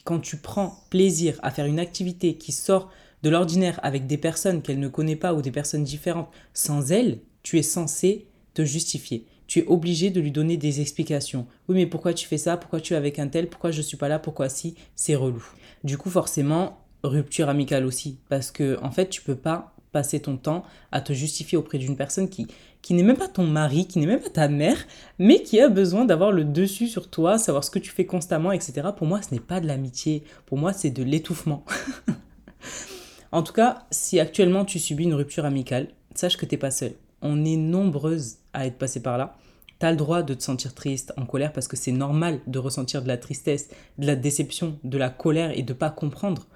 Quand tu prends plaisir à faire une activité qui sort de l'ordinaire avec des personnes qu'elle ne connaît pas ou des personnes différentes sans elle, tu es censé te justifier. Tu es obligé de lui donner des explications. Oui, mais pourquoi tu fais ça? Pourquoi tu es avec un tel? Pourquoi je suis pas là? Pourquoi si? C'est relou. Du coup, forcément, rupture amicale aussi. Parce que, en fait, tu peux pas passer ton temps à te justifier auprès d'une personne qui, qui n'est même pas ton mari, qui n'est même pas ta mère, mais qui a besoin d'avoir le dessus sur toi, savoir ce que tu fais constamment, etc. Pour moi, ce n'est pas de l'amitié. Pour moi, c'est de l'étouffement. (laughs) en tout cas, si actuellement tu subis une rupture amicale, sache que t'es pas seule. On est nombreuses à être passées par là. Tu as le droit de te sentir triste, en colère, parce que c'est normal de ressentir de la tristesse, de la déception, de la colère et de pas comprendre.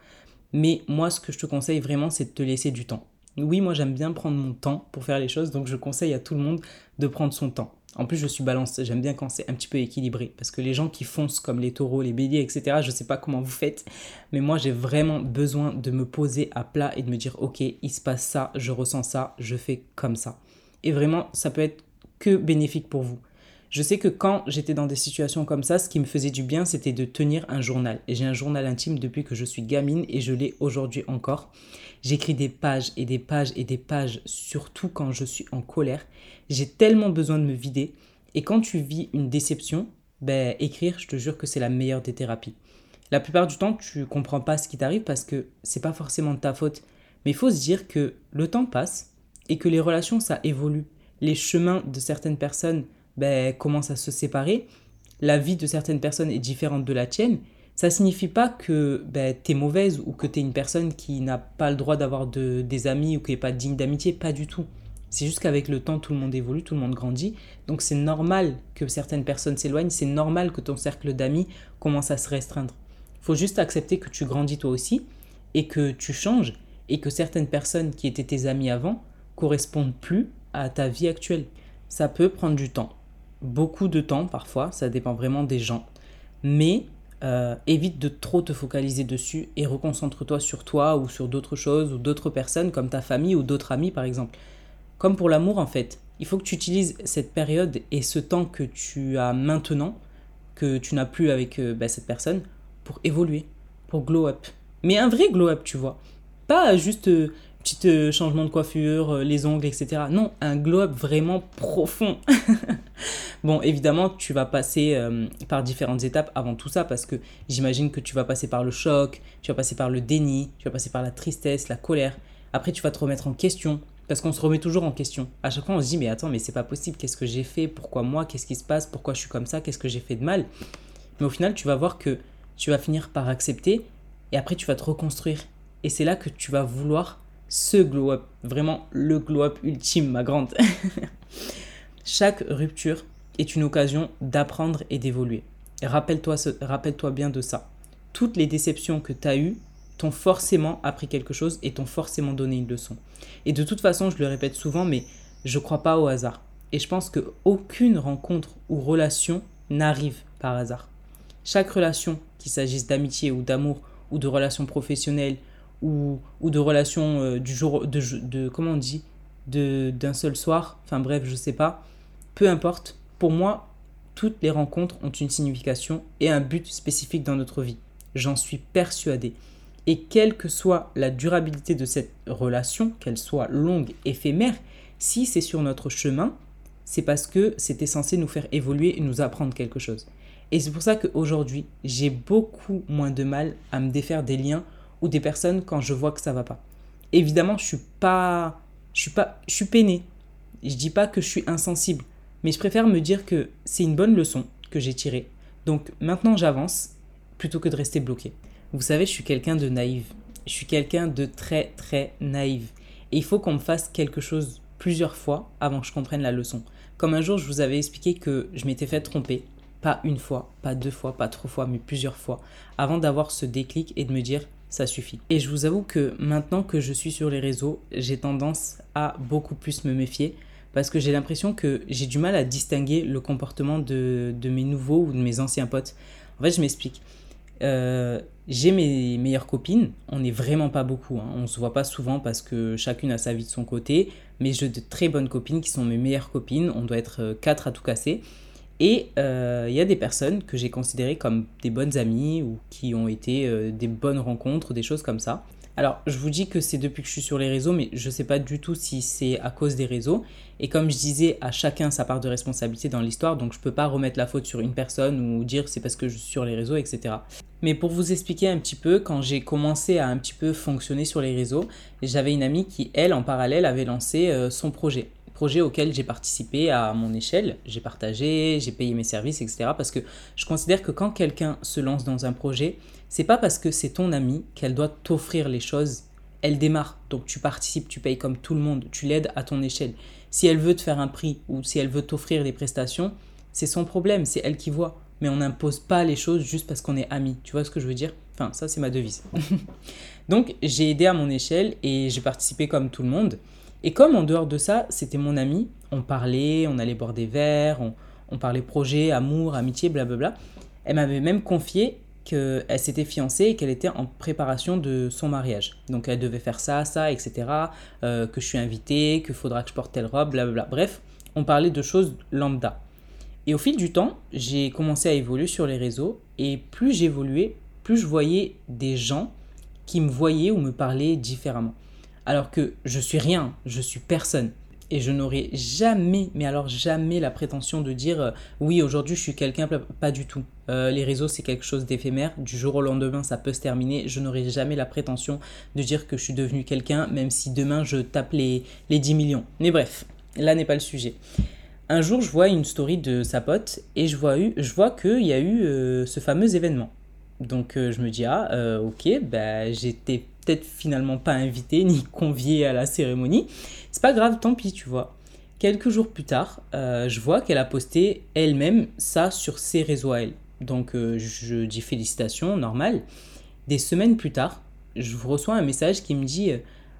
Mais moi, ce que je te conseille vraiment, c'est de te laisser du temps. Oui, moi j'aime bien prendre mon temps pour faire les choses, donc je conseille à tout le monde de prendre son temps. En plus, je suis balance, j'aime bien quand c'est un petit peu équilibré. Parce que les gens qui foncent comme les taureaux, les béliers, etc., je sais pas comment vous faites, mais moi j'ai vraiment besoin de me poser à plat et de me dire, ok, il se passe ça, je ressens ça, je fais comme ça. Et vraiment, ça peut être que bénéfique pour vous. Je sais que quand j'étais dans des situations comme ça, ce qui me faisait du bien, c'était de tenir un journal. Et j'ai un journal intime depuis que je suis gamine et je l'ai aujourd'hui encore. J'écris des pages et des pages et des pages, surtout quand je suis en colère. J'ai tellement besoin de me vider. Et quand tu vis une déception, ben, écrire, je te jure que c'est la meilleure des thérapies. La plupart du temps, tu comprends pas ce qui t'arrive parce que c'est pas forcément de ta faute. Mais il faut se dire que le temps passe et que les relations, ça évolue. Les chemins de certaines personnes ben, commencent à se séparer. La vie de certaines personnes est différente de la tienne. Ça signifie pas que ben, tu es mauvaise ou que tu es une personne qui n'a pas le droit d'avoir de, des amis ou qui n'est pas digne d'amitié. Pas du tout. C'est juste qu'avec le temps, tout le monde évolue, tout le monde grandit. Donc c'est normal que certaines personnes s'éloignent, c'est normal que ton cercle d'amis commence à se restreindre. Faut juste accepter que tu grandis toi aussi et que tu changes et que certaines personnes qui étaient tes amis avant correspondent plus à ta vie actuelle. Ça peut prendre du temps, beaucoup de temps parfois, ça dépend vraiment des gens. Mais euh, évite de trop te focaliser dessus et reconcentre-toi sur toi ou sur d'autres choses ou d'autres personnes comme ta famille ou d'autres amis par exemple. Comme pour l'amour en fait, il faut que tu utilises cette période et ce temps que tu as maintenant, que tu n'as plus avec euh, bah, cette personne, pour évoluer, pour glow up. Mais un vrai glow up, tu vois. Pas juste euh, petit euh, changement de coiffure, euh, les ongles, etc. Non, un glow up vraiment profond. (laughs) bon, évidemment, tu vas passer euh, par différentes étapes avant tout ça parce que j'imagine que tu vas passer par le choc, tu vas passer par le déni, tu vas passer par la tristesse, la colère. Après, tu vas te remettre en question parce qu'on se remet toujours en question. À chaque fois, on se dit mais attends, mais c'est pas possible. Qu'est-ce que j'ai fait? Pourquoi moi? Qu'est-ce qui se passe? Pourquoi je suis comme ça? Qu'est-ce que j'ai fait de mal? Mais au final, tu vas voir que tu vas finir par accepter et après, tu vas te reconstruire. Et c'est là que tu vas vouloir ce glow-up, vraiment le glow-up ultime, ma grande. (laughs) Chaque rupture est une occasion d'apprendre et d'évoluer. Rappelle-toi rappelle bien de ça. Toutes les déceptions que tu as eues t'ont forcément appris quelque chose et t'ont forcément donné une leçon. Et de toute façon, je le répète souvent, mais je ne crois pas au hasard. Et je pense qu'aucune rencontre ou relation n'arrive par hasard. Chaque relation, qu'il s'agisse d'amitié ou d'amour ou de relations professionnelles ou, ou de relations euh, du jour, de, de, comment on dit, d'un seul soir, enfin bref, je sais pas, peu importe, pour moi, toutes les rencontres ont une signification et un but spécifique dans notre vie. J'en suis persuadé. Et quelle que soit la durabilité de cette relation, qu'elle soit longue, éphémère, si c'est sur notre chemin, c'est parce que c'était censé nous faire évoluer et nous apprendre quelque chose. Et c'est pour ça qu'aujourd'hui, j'ai beaucoup moins de mal à me défaire des liens ou des personnes quand je vois que ça va pas. Évidemment, je suis pas je suis pas je suis peiné. Je dis pas que je suis insensible, mais je préfère me dire que c'est une bonne leçon que j'ai tirée. Donc maintenant j'avance plutôt que de rester bloqué. Vous savez, je suis quelqu'un de naïf. Je suis quelqu'un de très très naïf. Et il faut qu'on me fasse quelque chose plusieurs fois avant que je comprenne la leçon. Comme un jour, je vous avais expliqué que je m'étais fait tromper. Pas une fois, pas deux fois, pas trois fois, mais plusieurs fois. Avant d'avoir ce déclic et de me dire, ça suffit. Et je vous avoue que maintenant que je suis sur les réseaux, j'ai tendance à beaucoup plus me méfier parce que j'ai l'impression que j'ai du mal à distinguer le comportement de, mes nouveaux ou de mes anciens potes. En fait, je m'explique. Euh, j'ai mes meilleures copines, on n'est vraiment pas beaucoup, hein. on se voit pas souvent parce que chacune a sa vie de son côté, mais j'ai de très bonnes copines qui sont mes meilleures copines, on doit être euh, quatre à tout casser. Et euh, il y a des personnes que j'ai considérées comme des bonnes amies ou qui ont été euh, des bonnes rencontres, des choses comme ça. Alors, je vous dis que c'est depuis que je suis sur les réseaux, mais je ne sais pas du tout si c'est à cause des réseaux. Et comme je disais, à chacun sa part de responsabilité dans l'histoire, donc je ne peux pas remettre la faute sur une personne ou dire c'est parce que je suis sur les réseaux, etc. Mais pour vous expliquer un petit peu, quand j'ai commencé à un petit peu fonctionner sur les réseaux, j'avais une amie qui, elle, en parallèle, avait lancé euh, son projet projet auquel j'ai participé à mon échelle, j'ai partagé, j'ai payé mes services, etc. Parce que je considère que quand quelqu'un se lance dans un projet, c'est pas parce que c'est ton ami qu'elle doit t'offrir les choses. Elle démarre, donc tu participes, tu payes comme tout le monde, tu l'aides à ton échelle. Si elle veut te faire un prix ou si elle veut t'offrir des prestations, c'est son problème, c'est elle qui voit. Mais on n'impose pas les choses juste parce qu'on est amis. Tu vois ce que je veux dire? Enfin, ça c'est ma devise. (laughs) donc j'ai aidé à mon échelle et j'ai participé comme tout le monde. Et comme en dehors de ça, c'était mon ami, on parlait, on allait boire des verres, on, parlait projet, amour, amitié, blablabla. Elle m'avait même confié qu'elle s'était fiancée et qu'elle était en préparation de son mariage. Donc elle devait faire ça, ça, etc. Euh, que je suis invitée, qu'il faudra que je porte telle robe, blablabla. Bref, on parlait de choses lambda. Et au fil du temps, j'ai commencé à évoluer sur les réseaux et plus j'évoluais, plus je voyais des gens qui me voyaient ou me parlaient différemment. Alors que je suis rien, je suis personne. Et je n'aurais jamais, mais alors jamais la prétention de dire euh, oui, aujourd'hui je suis quelqu'un, pas du tout. Euh, les réseaux c'est quelque chose d'éphémère, du jour au lendemain ça peut se terminer. Je n'aurais jamais la prétention de dire que je suis devenu quelqu'un, même si demain je tape les, les 10 millions. Mais bref, là n'est pas le sujet. Un jour je vois une story de sa pote et je vois, je vois qu'il y a eu euh, ce fameux événement. Donc je me dis ah ok, bah, j'étais peut-être finalement pas invité ni (laughs) convié à la cérémonie. C'est pas grave, tant pis, tu vois. Quelques jours plus tard, euh, je vois qu'elle a posté elle-même ça sur ses réseaux à elle. Donc euh, je dis félicitations, normal. Des semaines plus tard, je reçois un message qui me dit euh,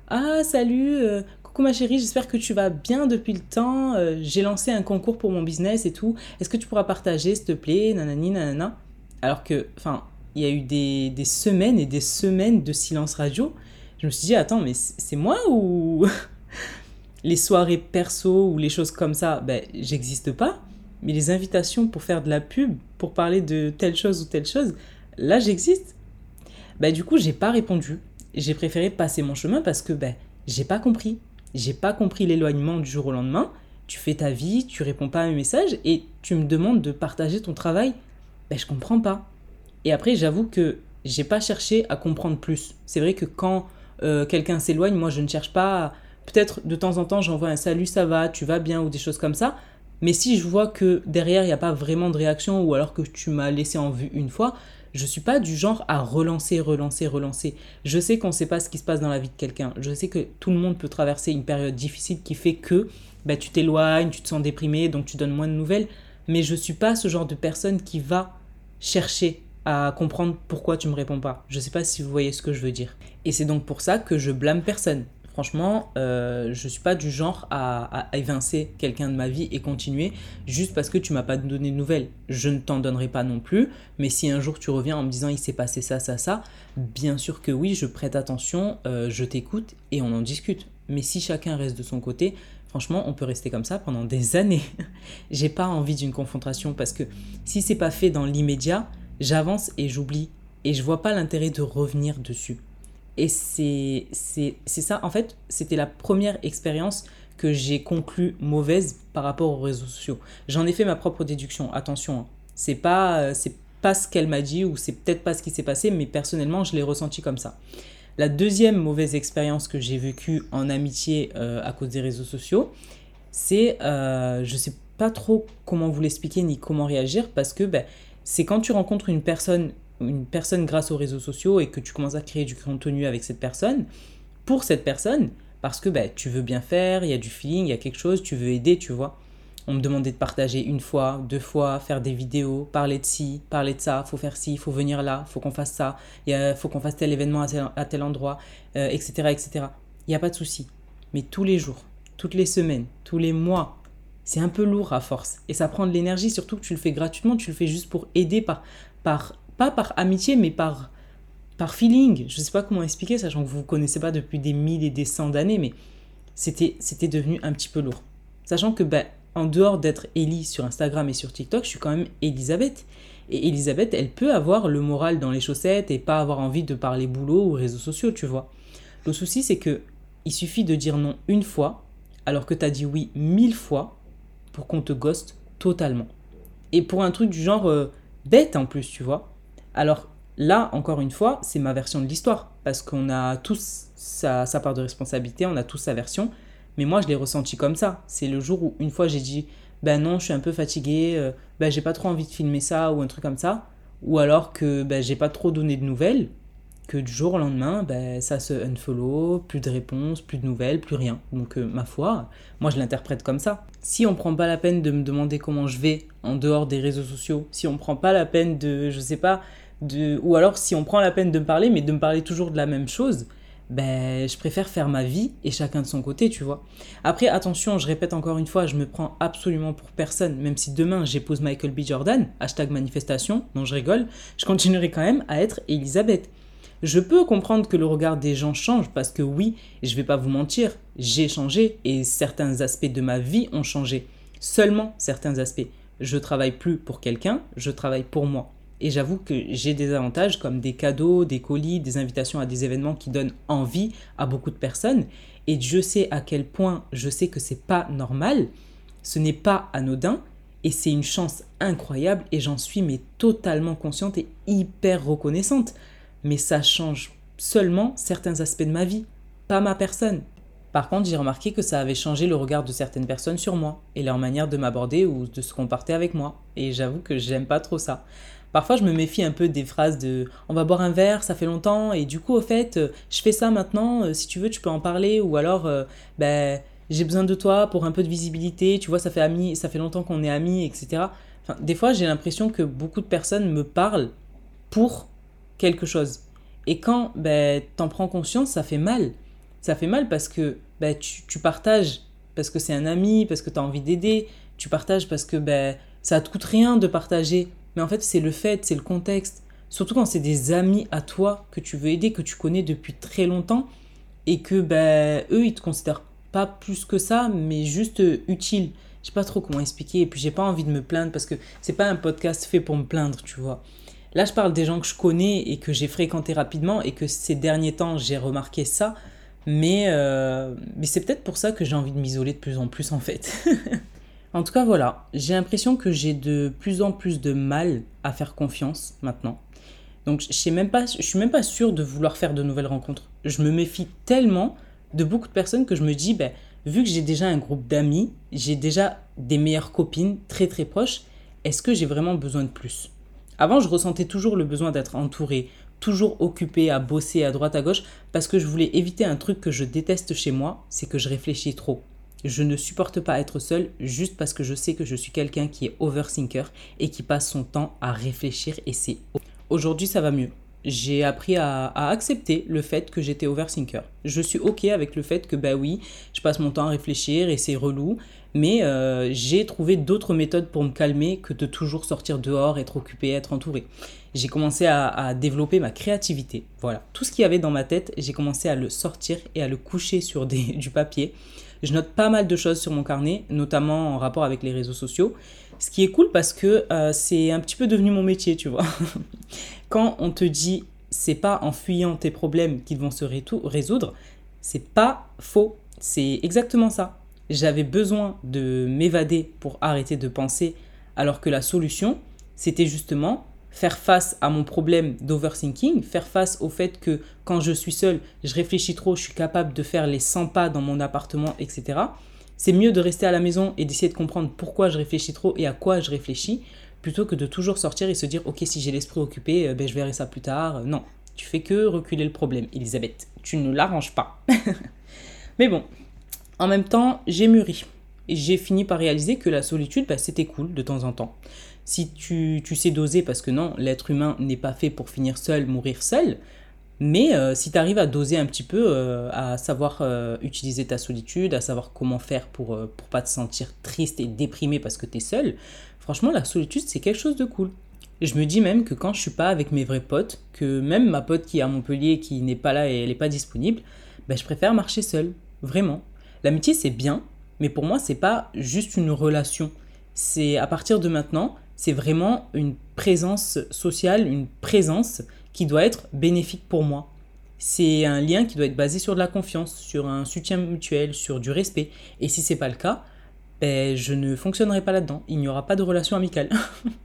Ah, salut, coucou ma chérie, j'espère que tu vas bien depuis le temps. J'ai lancé un concours pour mon business et tout. Est-ce que tu pourras partager, s'il te plaît? Nanani, nanana. Alors que, enfin, il y a eu des, des, semaines et des semaines de silence radio. Je me suis dit, attends, mais c'est moi ou (laughs) les soirées perso ou les choses comme ça, ben, j'existe pas. Mais les invitations pour faire de la pub, pour parler de telle chose ou telle chose, là, j'existe. Ben, du coup, j'ai pas répondu. J'ai préféré passer mon chemin parce que ben, j'ai pas compris. J'ai pas compris l'éloignement du jour au lendemain. Tu fais ta vie, tu réponds pas à mes messages et tu me demandes de partager ton travail. Ben, je comprends pas. Et après, j'avoue que j'ai pas cherché à comprendre plus. C'est vrai que quand euh, quelqu'un s'éloigne, moi je ne cherche pas. Peut-être de temps en temps j'envoie un salut, ça va, tu vas bien ou des choses comme ça. Mais si je vois que derrière il n'y a pas vraiment de réaction ou alors que tu m'as laissé en vue une fois, je suis pas du genre à relancer, relancer, relancer. Je sais qu'on ne sait pas ce qui se passe dans la vie de quelqu'un. Je sais que tout le monde peut traverser une période difficile qui fait que bah, tu t'éloignes, tu te sens déprimé, donc tu donnes moins de nouvelles. Mais je suis pas ce genre de personne qui va chercher à comprendre pourquoi tu me réponds pas. Je sais pas si vous voyez ce que je veux dire. Et c'est donc pour ça que je blâme personne. Franchement, euh, je suis pas du genre à, évincer quelqu'un de ma vie et continuer juste parce que tu m'as pas donné de nouvelles. Je ne t'en donnerai pas non plus, mais si un jour tu reviens en me disant il s'est passé ça, ça, ça, bien sûr que oui, je prête attention, euh, je t'écoute et on en discute. Mais si chacun reste de son côté, franchement, on peut rester comme ça pendant des (laughs) années. J'ai pas envie d'une confrontation parce que si c'est pas fait dans l'immédiat, j'avance et j'oublie. Et je vois pas l'intérêt de revenir dessus. Et c'est ça, en fait, c'était la première expérience que j'ai conclue mauvaise par rapport aux réseaux sociaux. J'en ai fait ma propre déduction, attention. Hein. C'est pas, euh, pas ce qu'elle m'a dit ou c'est peut-être pas ce qui s'est passé, mais personnellement, je l'ai ressenti comme ça. La deuxième mauvaise expérience que j'ai vécue en amitié euh, à cause des réseaux sociaux, c'est, euh, je sais pas trop comment vous l'expliquer ni comment réagir parce que ben, c'est quand tu rencontres une personne, une personne grâce aux réseaux sociaux et que tu commences à créer du contenu avec cette personne, pour cette personne, parce que bah, tu veux bien faire, il y a du feeling, il y a quelque chose, tu veux aider, tu vois. On me demandait de partager une fois, deux fois, faire des vidéos, parler de ci, parler de ça, faut faire ci, faut venir là, faut qu'on fasse ça, il faut qu'on fasse tel événement à tel, endroit, etc., euh, etc. Il n'y a pas de souci. Mais tous les jours, toutes les semaines, tous les mois, c'est un peu lourd à force. Et ça prend de l'énergie, surtout que tu le fais gratuitement, tu le fais juste pour aider par, par pas par amitié, mais par, par feeling. Je ne sais pas comment expliquer, sachant que vous ne connaissez pas depuis des mille et des cents d'années, mais c'était, c'était devenu un petit peu lourd. Sachant que, ben, en dehors d'être Ellie sur Instagram et sur TikTok, je suis quand même Elisabeth. Et Elisabeth, elle peut avoir le moral dans les chaussettes et pas avoir envie de parler boulot ou réseaux sociaux, tu vois. Le souci, c'est que il suffit de dire non une fois, alors que tu as dit oui mille fois, pour qu'on te ghoste totalement. Et pour un truc du genre euh, bête en plus, tu vois. Alors là, encore une fois, c'est ma version de l'histoire, parce qu'on a tous sa, part de responsabilité, on a tous sa version, mais moi je l'ai ressenti comme ça. C'est le jour où une fois j'ai dit, ben non, je suis un peu fatigué, ben j'ai pas trop envie de filmer ça, ou un truc comme ça, ou alors que ben, j'ai pas trop donné de nouvelles, que du jour au lendemain, ben, ça se unfollow, plus de réponses, plus de nouvelles, plus rien. Donc, euh, ma foi, moi je l'interprète comme ça. Si on prend pas la peine de me demander comment je vais en dehors des réseaux sociaux, si on prend pas la peine de, je sais pas, de, ou alors si on prend la peine de me parler, mais de me parler toujours de la même chose, ben, je préfère faire ma vie et chacun de son côté, tu vois. Après, attention, je répète encore une fois, je me prends absolument pour personne, même si demain j'épouse Michael B. Jordan, hashtag manifestation, non je rigole, je continuerai quand même à être Elisabeth. Je peux comprendre que le regard des gens change parce que oui, je vais pas vous mentir, j'ai changé et certains aspects de ma vie ont changé. Seulement certains aspects. Je travaille plus pour quelqu'un, je travaille pour moi. Et j'avoue que j'ai des avantages comme des cadeaux, des colis, des invitations à des événements qui donnent envie à beaucoup de personnes. Et je sais à quel point je sais que c'est pas normal, ce n'est pas anodin, et c'est une chance incroyable et j'en suis mais totalement consciente et hyper reconnaissante. Mais ça change seulement certains aspects de ma vie, pas ma personne. Par contre, j'ai remarqué que ça avait changé le regard de certaines personnes sur moi et leur manière de m'aborder ou de se comporter avec moi. Et j'avoue que j'aime pas trop ça. Parfois, je me méfie un peu des phrases de on va boire un verre, ça fait longtemps, et du coup, au fait, euh, je fais ça maintenant, euh, si tu veux, tu peux en parler, ou alors, euh, ben, j'ai besoin de toi pour un peu de visibilité, tu vois, ça fait, ami, ça fait longtemps qu'on est amis, etc. Des fois, j'ai l'impression que beaucoup de personnes me parlent pour quelque chose. Et quand ben, t'en prends conscience, ça fait mal. Ça fait mal parce que ben, tu, partages, parce que c'est un ami, parce que tu as envie d'aider, tu partages parce que ben, ça te coûte rien de partager mais en fait, c'est le fait, c'est le contexte. Surtout quand c'est des amis à toi que tu veux aider, que tu connais depuis très longtemps, et que ben, eux, ils te considèrent pas plus que ça, mais juste utile. Je sais pas trop comment expliquer, et puis j'ai pas envie de me plaindre parce que c'est pas un podcast fait pour me plaindre, tu vois. Là, je parle des gens que je connais et que j'ai fréquenté rapidement, et que ces derniers temps, j'ai remarqué ça. Mais, euh, mais c'est peut-être pour ça que j'ai envie de m'isoler de plus en plus, en fait. (laughs) En tout cas, voilà, j'ai l'impression que j'ai de plus en plus de mal à faire confiance maintenant. Donc, je je suis même pas sûre de vouloir faire de nouvelles rencontres. Je me méfie tellement de beaucoup de personnes que je me dis, ben, vu que j'ai déjà un groupe d'amis, j'ai déjà des meilleures copines très très proches, est-ce que j'ai vraiment besoin de plus? Avant, je ressentais toujours le besoin d'être entourée, toujours occupée à bosser à droite à gauche, parce que je voulais éviter un truc que je déteste chez moi, c'est que je réfléchis trop. Je ne supporte pas être seule juste parce que je sais que je suis quelqu'un qui est overthinker et qui passe son temps à réfléchir et c'est... Aujourd'hui ça va mieux. J'ai appris à, accepter le fait que j'étais overthinker. Je suis ok avec le fait que bah oui, je passe mon temps à réfléchir et c'est relou, mais euh, j'ai trouvé d'autres méthodes pour me calmer que de toujours sortir dehors, être occupé, être entouré. J'ai commencé à, développer ma créativité. Voilà, tout ce qu'il y avait dans ma tête, j'ai commencé à le sortir et à le coucher sur (laughs) du papier. Je note pas mal de choses sur mon carnet, notamment en rapport avec les réseaux sociaux. Ce qui est cool parce que euh, c'est un petit peu devenu mon métier, tu vois. (laughs) Quand on te dit c'est pas en fuyant tes problèmes qu'ils vont se résoudre, c'est pas faux. C'est exactement ça. J'avais besoin de m'évader pour arrêter de penser, alors que la solution, c'était justement faire face à mon problème d'overthinking, faire face au fait que quand je suis seule, je réfléchis trop, je suis capable de faire les 100 pas dans mon appartement, etc. C'est mieux de rester à la maison et d'essayer de comprendre pourquoi je réfléchis trop et à quoi je réfléchis, plutôt que de toujours sortir et se dire, ok, si j'ai l'esprit occupé, euh, ben, je verrai ça plus tard. Non, tu fais que reculer le problème, Elisabeth. Tu ne l'arranges pas. (laughs) Mais bon, en même temps, j'ai mûri. J'ai fini par réaliser que la solitude, ben, c'était cool de temps en temps si tu, sais doser, parce que non, l'être humain n'est pas fait pour finir seul, mourir seul, mais euh, si tu arrives à doser un petit peu, euh, à savoir euh, utiliser ta solitude, à savoir comment faire pour ne pas te sentir triste et déprimé parce que tu es seul, franchement, la solitude, c'est quelque chose de cool. Je me dis même que quand je suis pas avec mes vrais potes, que même ma pote qui est à Montpellier, qui n'est pas là et elle n'est pas disponible, ben, je préfère marcher seul, vraiment. L'amitié, c'est bien, mais pour moi, c'est pas juste une relation. C'est à partir de maintenant, c'est vraiment une présence sociale, une présence qui doit être bénéfique pour moi. C'est un lien qui doit être basé sur de la confiance, sur un soutien mutuel, sur du respect. Et si c'est pas le cas, ben, je ne fonctionnerai pas là-dedans. Il n'y aura pas de relation amicale.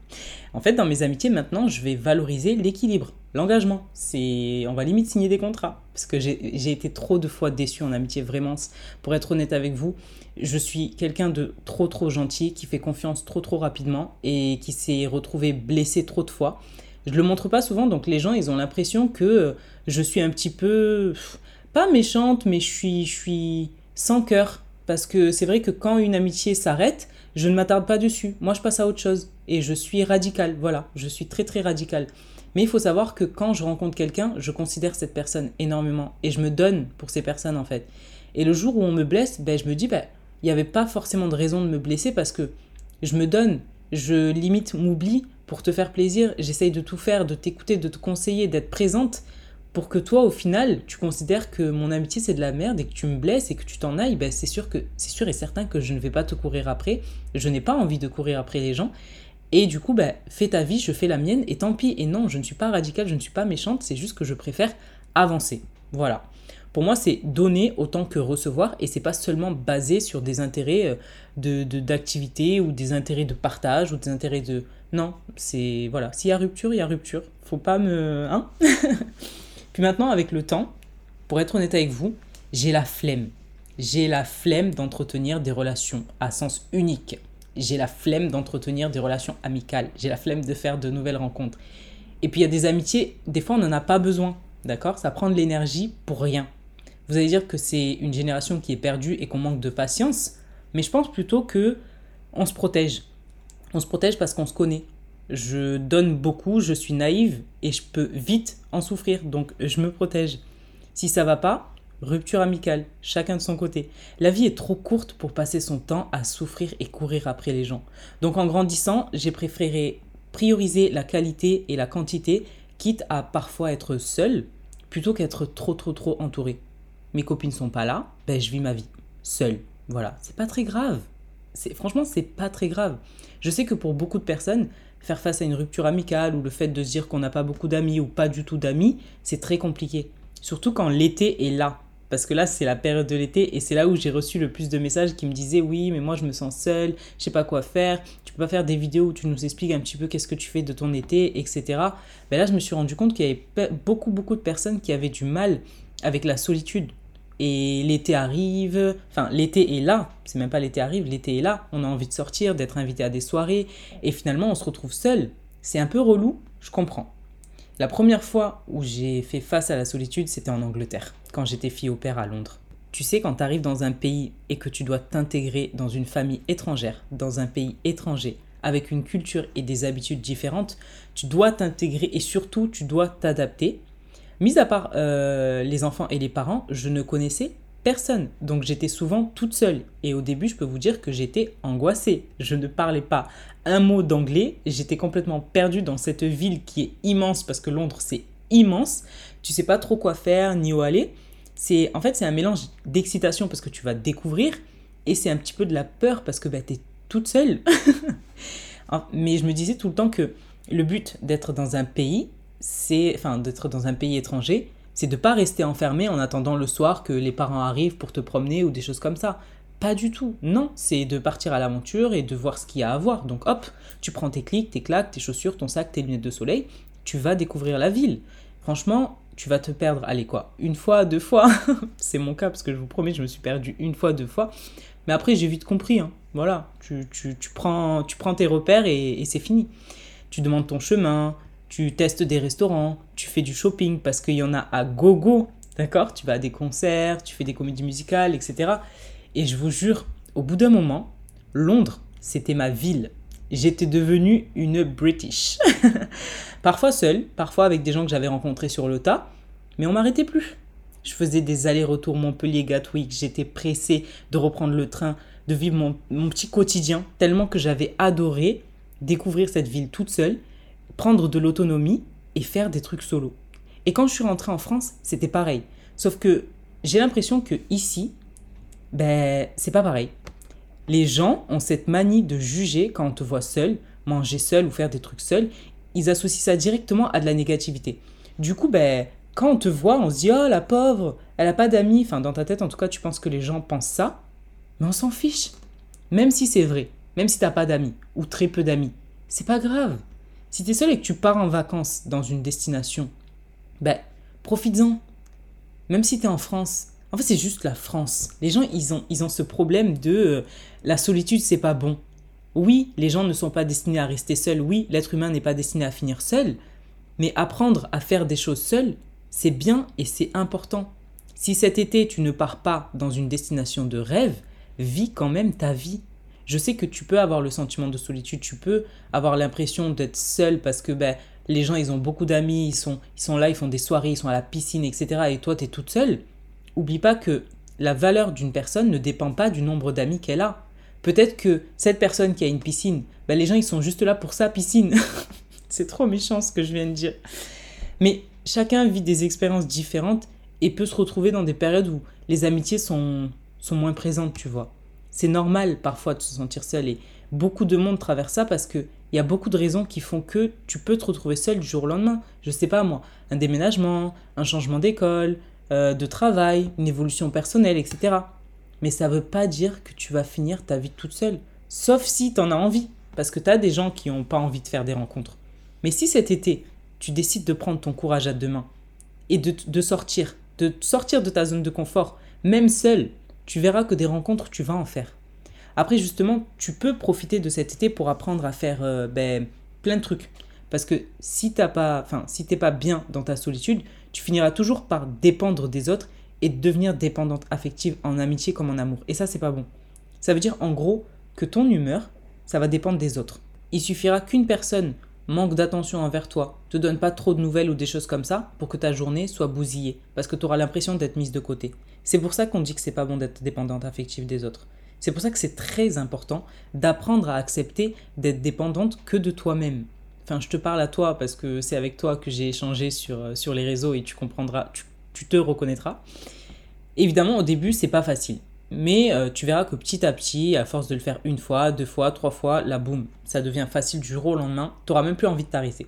(laughs) en fait, dans mes amitiés, maintenant, je vais valoriser l'équilibre, l'engagement. C'est, on va limite signer des contrats. Parce que j'ai été trop de fois déçu en amitié, vraiment. Pour être honnête avec vous, je suis quelqu'un de trop trop gentil, qui fait confiance trop trop rapidement et qui s'est retrouvé blessé trop de fois. Je le montre pas souvent, donc les gens, ils ont l'impression que je suis un petit peu, pas méchante, mais je suis, je suis sans cœur parce que c'est vrai que quand une amitié s'arrête, je ne m'attarde pas dessus. Moi, je passe à autre chose. Et je suis radicale. Voilà, je suis très très radicale. Mais il faut savoir que quand je rencontre quelqu'un, je considère cette personne énormément et je me donne pour ces personnes en fait. Et le jour où on me blesse, ben, je me dis, ben, il n'y avait pas forcément de raison de me blesser parce que je me donne, je limite m'oublie pour te faire plaisir, j'essaye de tout faire, de t'écouter, de te conseiller, d'être présente pour que toi, au final, tu considères que mon amitié c'est de la merde et que tu me blesses et que tu t'en ailles, ben c'est sûr que c'est sûr et certain que je ne vais pas te courir après. Je n'ai pas envie de courir après les gens. Et du coup, ben, fais ta vie, je fais la mienne, et tant pis. Et non, je ne suis pas radicale, je ne suis pas méchante, c'est juste que je préfère avancer. Voilà. Pour moi, c'est donner autant que recevoir, et c'est pas seulement basé sur des intérêts euh, de d'activité ou des intérêts de partage ou des intérêts de non. C'est voilà. S'il y a rupture, il y a rupture. Faut pas me hein? (laughs) Puis maintenant, avec le temps, pour être honnête avec vous, j'ai la flemme. J'ai la flemme d'entretenir des relations à sens unique. J'ai la flemme d'entretenir des relations amicales. J'ai la flemme de faire de nouvelles rencontres. Et puis il y a des amitiés, des fois on n'en a pas besoin. D'accord? Ça prend de l'énergie pour rien. Vous allez dire que c'est une génération qui est perdue et qu'on manque de patience, mais je pense plutôt que on se protège. On se protège parce qu'on se connaît je donne beaucoup, je suis naïve et je peux vite en souffrir, donc je me protège. Si ça va pas, rupture amicale, chacun de son côté. La vie est trop courte pour passer son temps à souffrir et courir après les gens. Donc en grandissant, j'ai préféré prioriser la qualité et la quantité, quitte à parfois être seule, plutôt qu'être trop trop trop entourée. Mes copines sont pas là, ben je vis ma vie seule. Voilà, c'est pas très grave. C'est franchement, c'est pas très grave. Je sais que pour beaucoup de personnes, faire face à une rupture amicale ou le fait de se dire qu'on n'a pas beaucoup d'amis ou pas du tout d'amis, c'est très compliqué. Surtout quand l'été est là. Parce que là, c'est la période de l'été et c'est là où j'ai reçu le plus de messages qui me disaient Oui, mais moi je me sens seule, je sais pas quoi faire, tu peux pas faire des vidéos où tu nous expliques un petit peu qu'est-ce que tu fais de ton été, etc. Ben là, je me suis rendu compte qu'il y avait beaucoup, beaucoup de personnes qui avaient du mal avec la solitude et l'été arrive, enfin l'été est là, c'est même pas l'été arrive, l'été est là, on a envie de sortir, d'être invité à des soirées, et finalement on se retrouve seul. C'est un peu relou, je comprends. La première fois où j'ai fait face à la solitude, c'était en Angleterre, quand j'étais fille au père à Londres. Tu sais, quand tu arrives dans un pays et que tu dois t'intégrer dans une famille étrangère, dans un pays étranger, avec une culture et des habitudes différentes, tu dois t'intégrer et surtout tu dois t'adapter Mis à part euh, les enfants et les parents, je ne connaissais personne. Donc j'étais souvent toute seule. Et au début, je peux vous dire que j'étais angoissée. Je ne parlais pas un mot d'anglais. J'étais complètement perdue dans cette ville qui est immense parce que Londres, c'est immense. Tu sais pas trop quoi faire ni où aller. C'est en fait c'est un mélange d'excitation parce que tu vas découvrir et c'est un petit peu de la peur parce que bah, tu es toute seule. (laughs) Mais je me disais tout le temps que le but d'être dans un pays, c'est, enfin, d'être dans un pays étranger, c'est de pas rester enfermé en attendant le soir que les parents arrivent pour te promener ou des choses comme ça. Pas du tout. Non, c'est de partir à l'aventure et de voir ce qu'il y a à voir. Donc hop, tu prends tes clics, tes claques, tes chaussures, ton sac, tes lunettes de soleil, tu vas découvrir la ville. Franchement, tu vas te perdre, allez quoi, une fois, deux fois? (laughs) c'est mon cas parce que je vous promets, je me suis perdu une fois, deux fois. Mais après, j'ai vite compris. Hein. Voilà, tu, prends, tu prends tes repères et c'est fini. Tu demandes ton chemin, tu testes des restaurants, tu fais du shopping parce qu'il y en a à gogo, d'accord? Tu vas à des concerts, tu fais des comédies musicales, etc. Et je vous jure, au bout d'un moment, Londres, c'était ma ville. J'étais devenue une British. (laughs) parfois seule, parfois avec des gens que j'avais rencontrés sur le tas, mais on m'arrêtait plus. Je faisais des allers-retours Montpellier-Gatwick, j'étais pressée de reprendre le train, de vivre mon, mon petit quotidien, tellement que j'avais adoré découvrir cette ville toute seule prendre de l'autonomie et faire des trucs solo. Et quand je suis rentrée en France, c'était pareil. Sauf que j'ai l'impression que ici, ben, c'est pas pareil. Les gens ont cette manie de juger quand on te voit seul, manger seul ou faire des trucs seul. Ils associent ça directement à de la négativité. Du coup, ben, quand on te voit, on se dit Oh la pauvre, elle a pas d'amis. Enfin, dans ta tête, en tout cas, tu penses que les gens pensent ça. Mais on s'en fiche. Même si c'est vrai, même si t'as pas d'amis ou très peu d'amis, c'est pas grave. Si tu es seul et que tu pars en vacances dans une destination, ben, profites-en. Même si tu es en France. En fait, c'est juste la France. Les gens, ils ont, ils ont ce problème de euh, la solitude, c'est pas bon. Oui, les gens ne sont pas destinés à rester seuls. Oui, l'être humain n'est pas destiné à finir seul. Mais apprendre à faire des choses seul, c'est bien et c'est important. Si cet été, tu ne pars pas dans une destination de rêve, vis quand même ta vie. Je sais que tu peux avoir le sentiment de solitude, tu peux avoir l'impression d'être seul parce que ben, les gens, ils ont beaucoup d'amis, ils sont, ils sont là, ils font des soirées, ils sont à la piscine, etc. Et toi, tu es toute seule. Oublie pas que la valeur d'une personne ne dépend pas du nombre d'amis qu'elle a. Peut-être que cette personne qui a une piscine, ben les gens, ils sont juste là pour sa piscine. (laughs) C'est trop méchant ce que je viens de dire. Mais chacun vit des expériences différentes et peut se retrouver dans des périodes où les amitiés sont, sont moins présentes, tu vois. C'est normal parfois de se sentir seul et beaucoup de monde traverse ça parce que il y a beaucoup de raisons qui font que tu peux te retrouver seul du jour au lendemain. Je sais pas moi, un déménagement, un changement d'école, euh, de travail, une évolution personnelle, etc. Mais ça veut pas dire que tu vas finir ta vie toute seule. Sauf si tu en as envie. Parce que tu as des gens qui n'ont pas envie de faire des rencontres. Mais si cet été, tu décides de prendre ton courage à deux mains et de, de sortir, de sortir de ta zone de confort, même seul, tu verras que des rencontres, tu vas en faire. Après, justement, tu peux profiter de cet été pour apprendre à faire euh, ben, plein de trucs. Parce que si t'as pas, si t'es pas bien dans ta solitude, tu finiras toujours par dépendre des autres et devenir dépendante affective en amitié comme en amour. Et ça, c'est pas bon. Ça veut dire en gros que ton humeur, ça va dépendre des autres. Il suffira qu'une personne manque d'attention envers toi, te donne pas trop de nouvelles ou des choses comme ça pour que ta journée soit bousillée, parce que tu auras l'impression d'être mise de côté. C'est pour ça qu'on dit que c'est pas bon d'être dépendante affective des autres. C'est pour ça que c'est très important d'apprendre à accepter d'être dépendante que de toi-même. Enfin, je te parle à toi parce que c'est avec toi que j'ai échangé sur, euh, sur les réseaux et tu comprendras, tu, te reconnaîtras. Évidemment, au début, c'est pas facile. Mais euh, tu verras que petit à petit, à force de le faire une fois, deux fois, trois fois, là, boum, ça devient facile du jour au lendemain. Tu n'auras même plus envie de t'arrêter.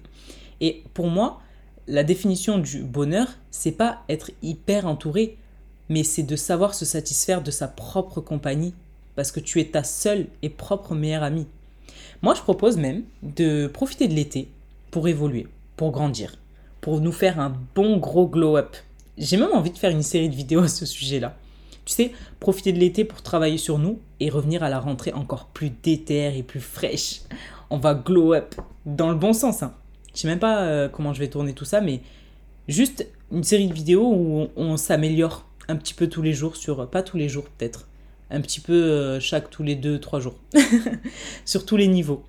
Et pour moi, la définition du bonheur, c'est pas être hyper entouré, mais c'est de savoir se satisfaire de sa propre compagnie parce que tu es ta seule et propre meilleure amie. Moi, je propose même de profiter de l'été pour évoluer, pour grandir, pour nous faire un bon gros glow-up. J'ai même envie de faire une série de vidéos à ce sujet-là. Tu sais, profiter de l'été pour travailler sur nous et revenir à la rentrée encore plus déterre et plus fraîche. On va glow up dans le bon sens. Hein. Je sais même pas euh, comment je vais tourner tout ça, mais juste une série de vidéos où on s'améliore un petit peu tous les jours sur, pas tous les jours peut-être, un petit peu euh, chaque tous les deux, trois jours, (laughs) sur tous les niveaux.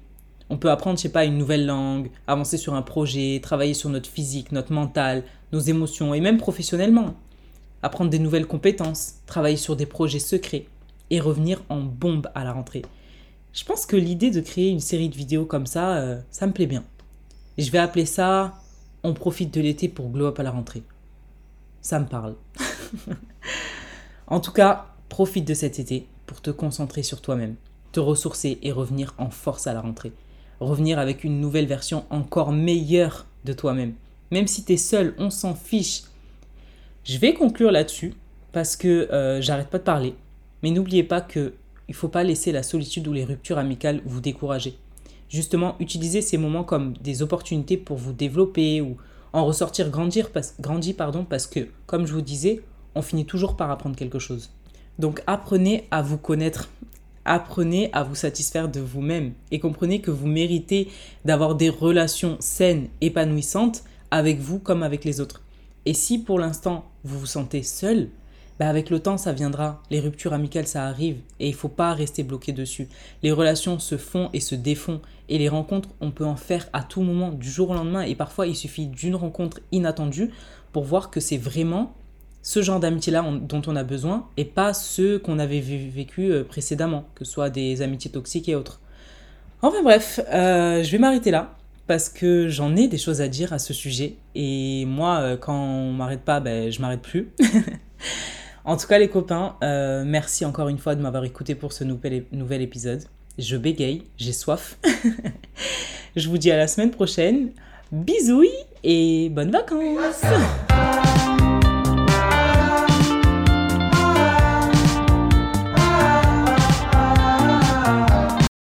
On peut apprendre, je sais pas, une nouvelle langue, avancer sur un projet, travailler sur notre physique, notre mental, nos émotions et même professionnellement. Apprendre des nouvelles compétences, travailler sur des projets secrets et revenir en bombe à la rentrée. Je pense que l'idée de créer une série de vidéos comme ça, euh, ça me plaît bien. je vais appeler ça On profite de l'été pour glow up à la rentrée. Ça me parle. (laughs) en tout cas, Profite de cet été pour te concentrer sur toi-même, te ressourcer et revenir en force à la rentrée. Revenir avec une nouvelle version encore meilleure de toi-même. Même si tu es seul, on s'en fiche. Je vais conclure là-dessus parce que euh, j'arrête pas de parler. Mais n'oubliez pas que il faut pas laisser la solitude ou les ruptures amicales vous décourager. Justement, utilisez ces moments comme des opportunités pour vous développer ou en ressortir grandir, grandir pardon, parce que, comme je vous disais, on finit toujours par apprendre quelque chose. Donc apprenez à vous connaître, apprenez à vous satisfaire de vous-même et comprenez que vous méritez d'avoir des relations saines, épanouissantes avec vous comme avec les autres. Et si pour l'instant vous vous sentez seul, bah avec le temps ça viendra. Les ruptures amicales ça arrive et il faut pas rester bloqué dessus. Les relations se font et se défont et les rencontres on peut en faire à tout moment du jour au lendemain et parfois il suffit d'une rencontre inattendue pour voir que c'est vraiment ce genre d'amitié-là dont on a besoin et pas ceux qu'on avait vécu euh, précédemment, que ce soit des amitiés toxiques et autres. Enfin bref, euh, je vais m'arrêter là parce que j'en ai des choses à dire à ce sujet et moi, euh, quand on m'arrête pas, ben, je m'arrête plus. (laughs) en tout cas, les copains, merci encore une fois de m'avoir écouté pour ce nouvel, nouvel épisode. Je bégaye, j'ai soif. (laughs) je vous dis à la semaine prochaine. Bisous et bonnes vacances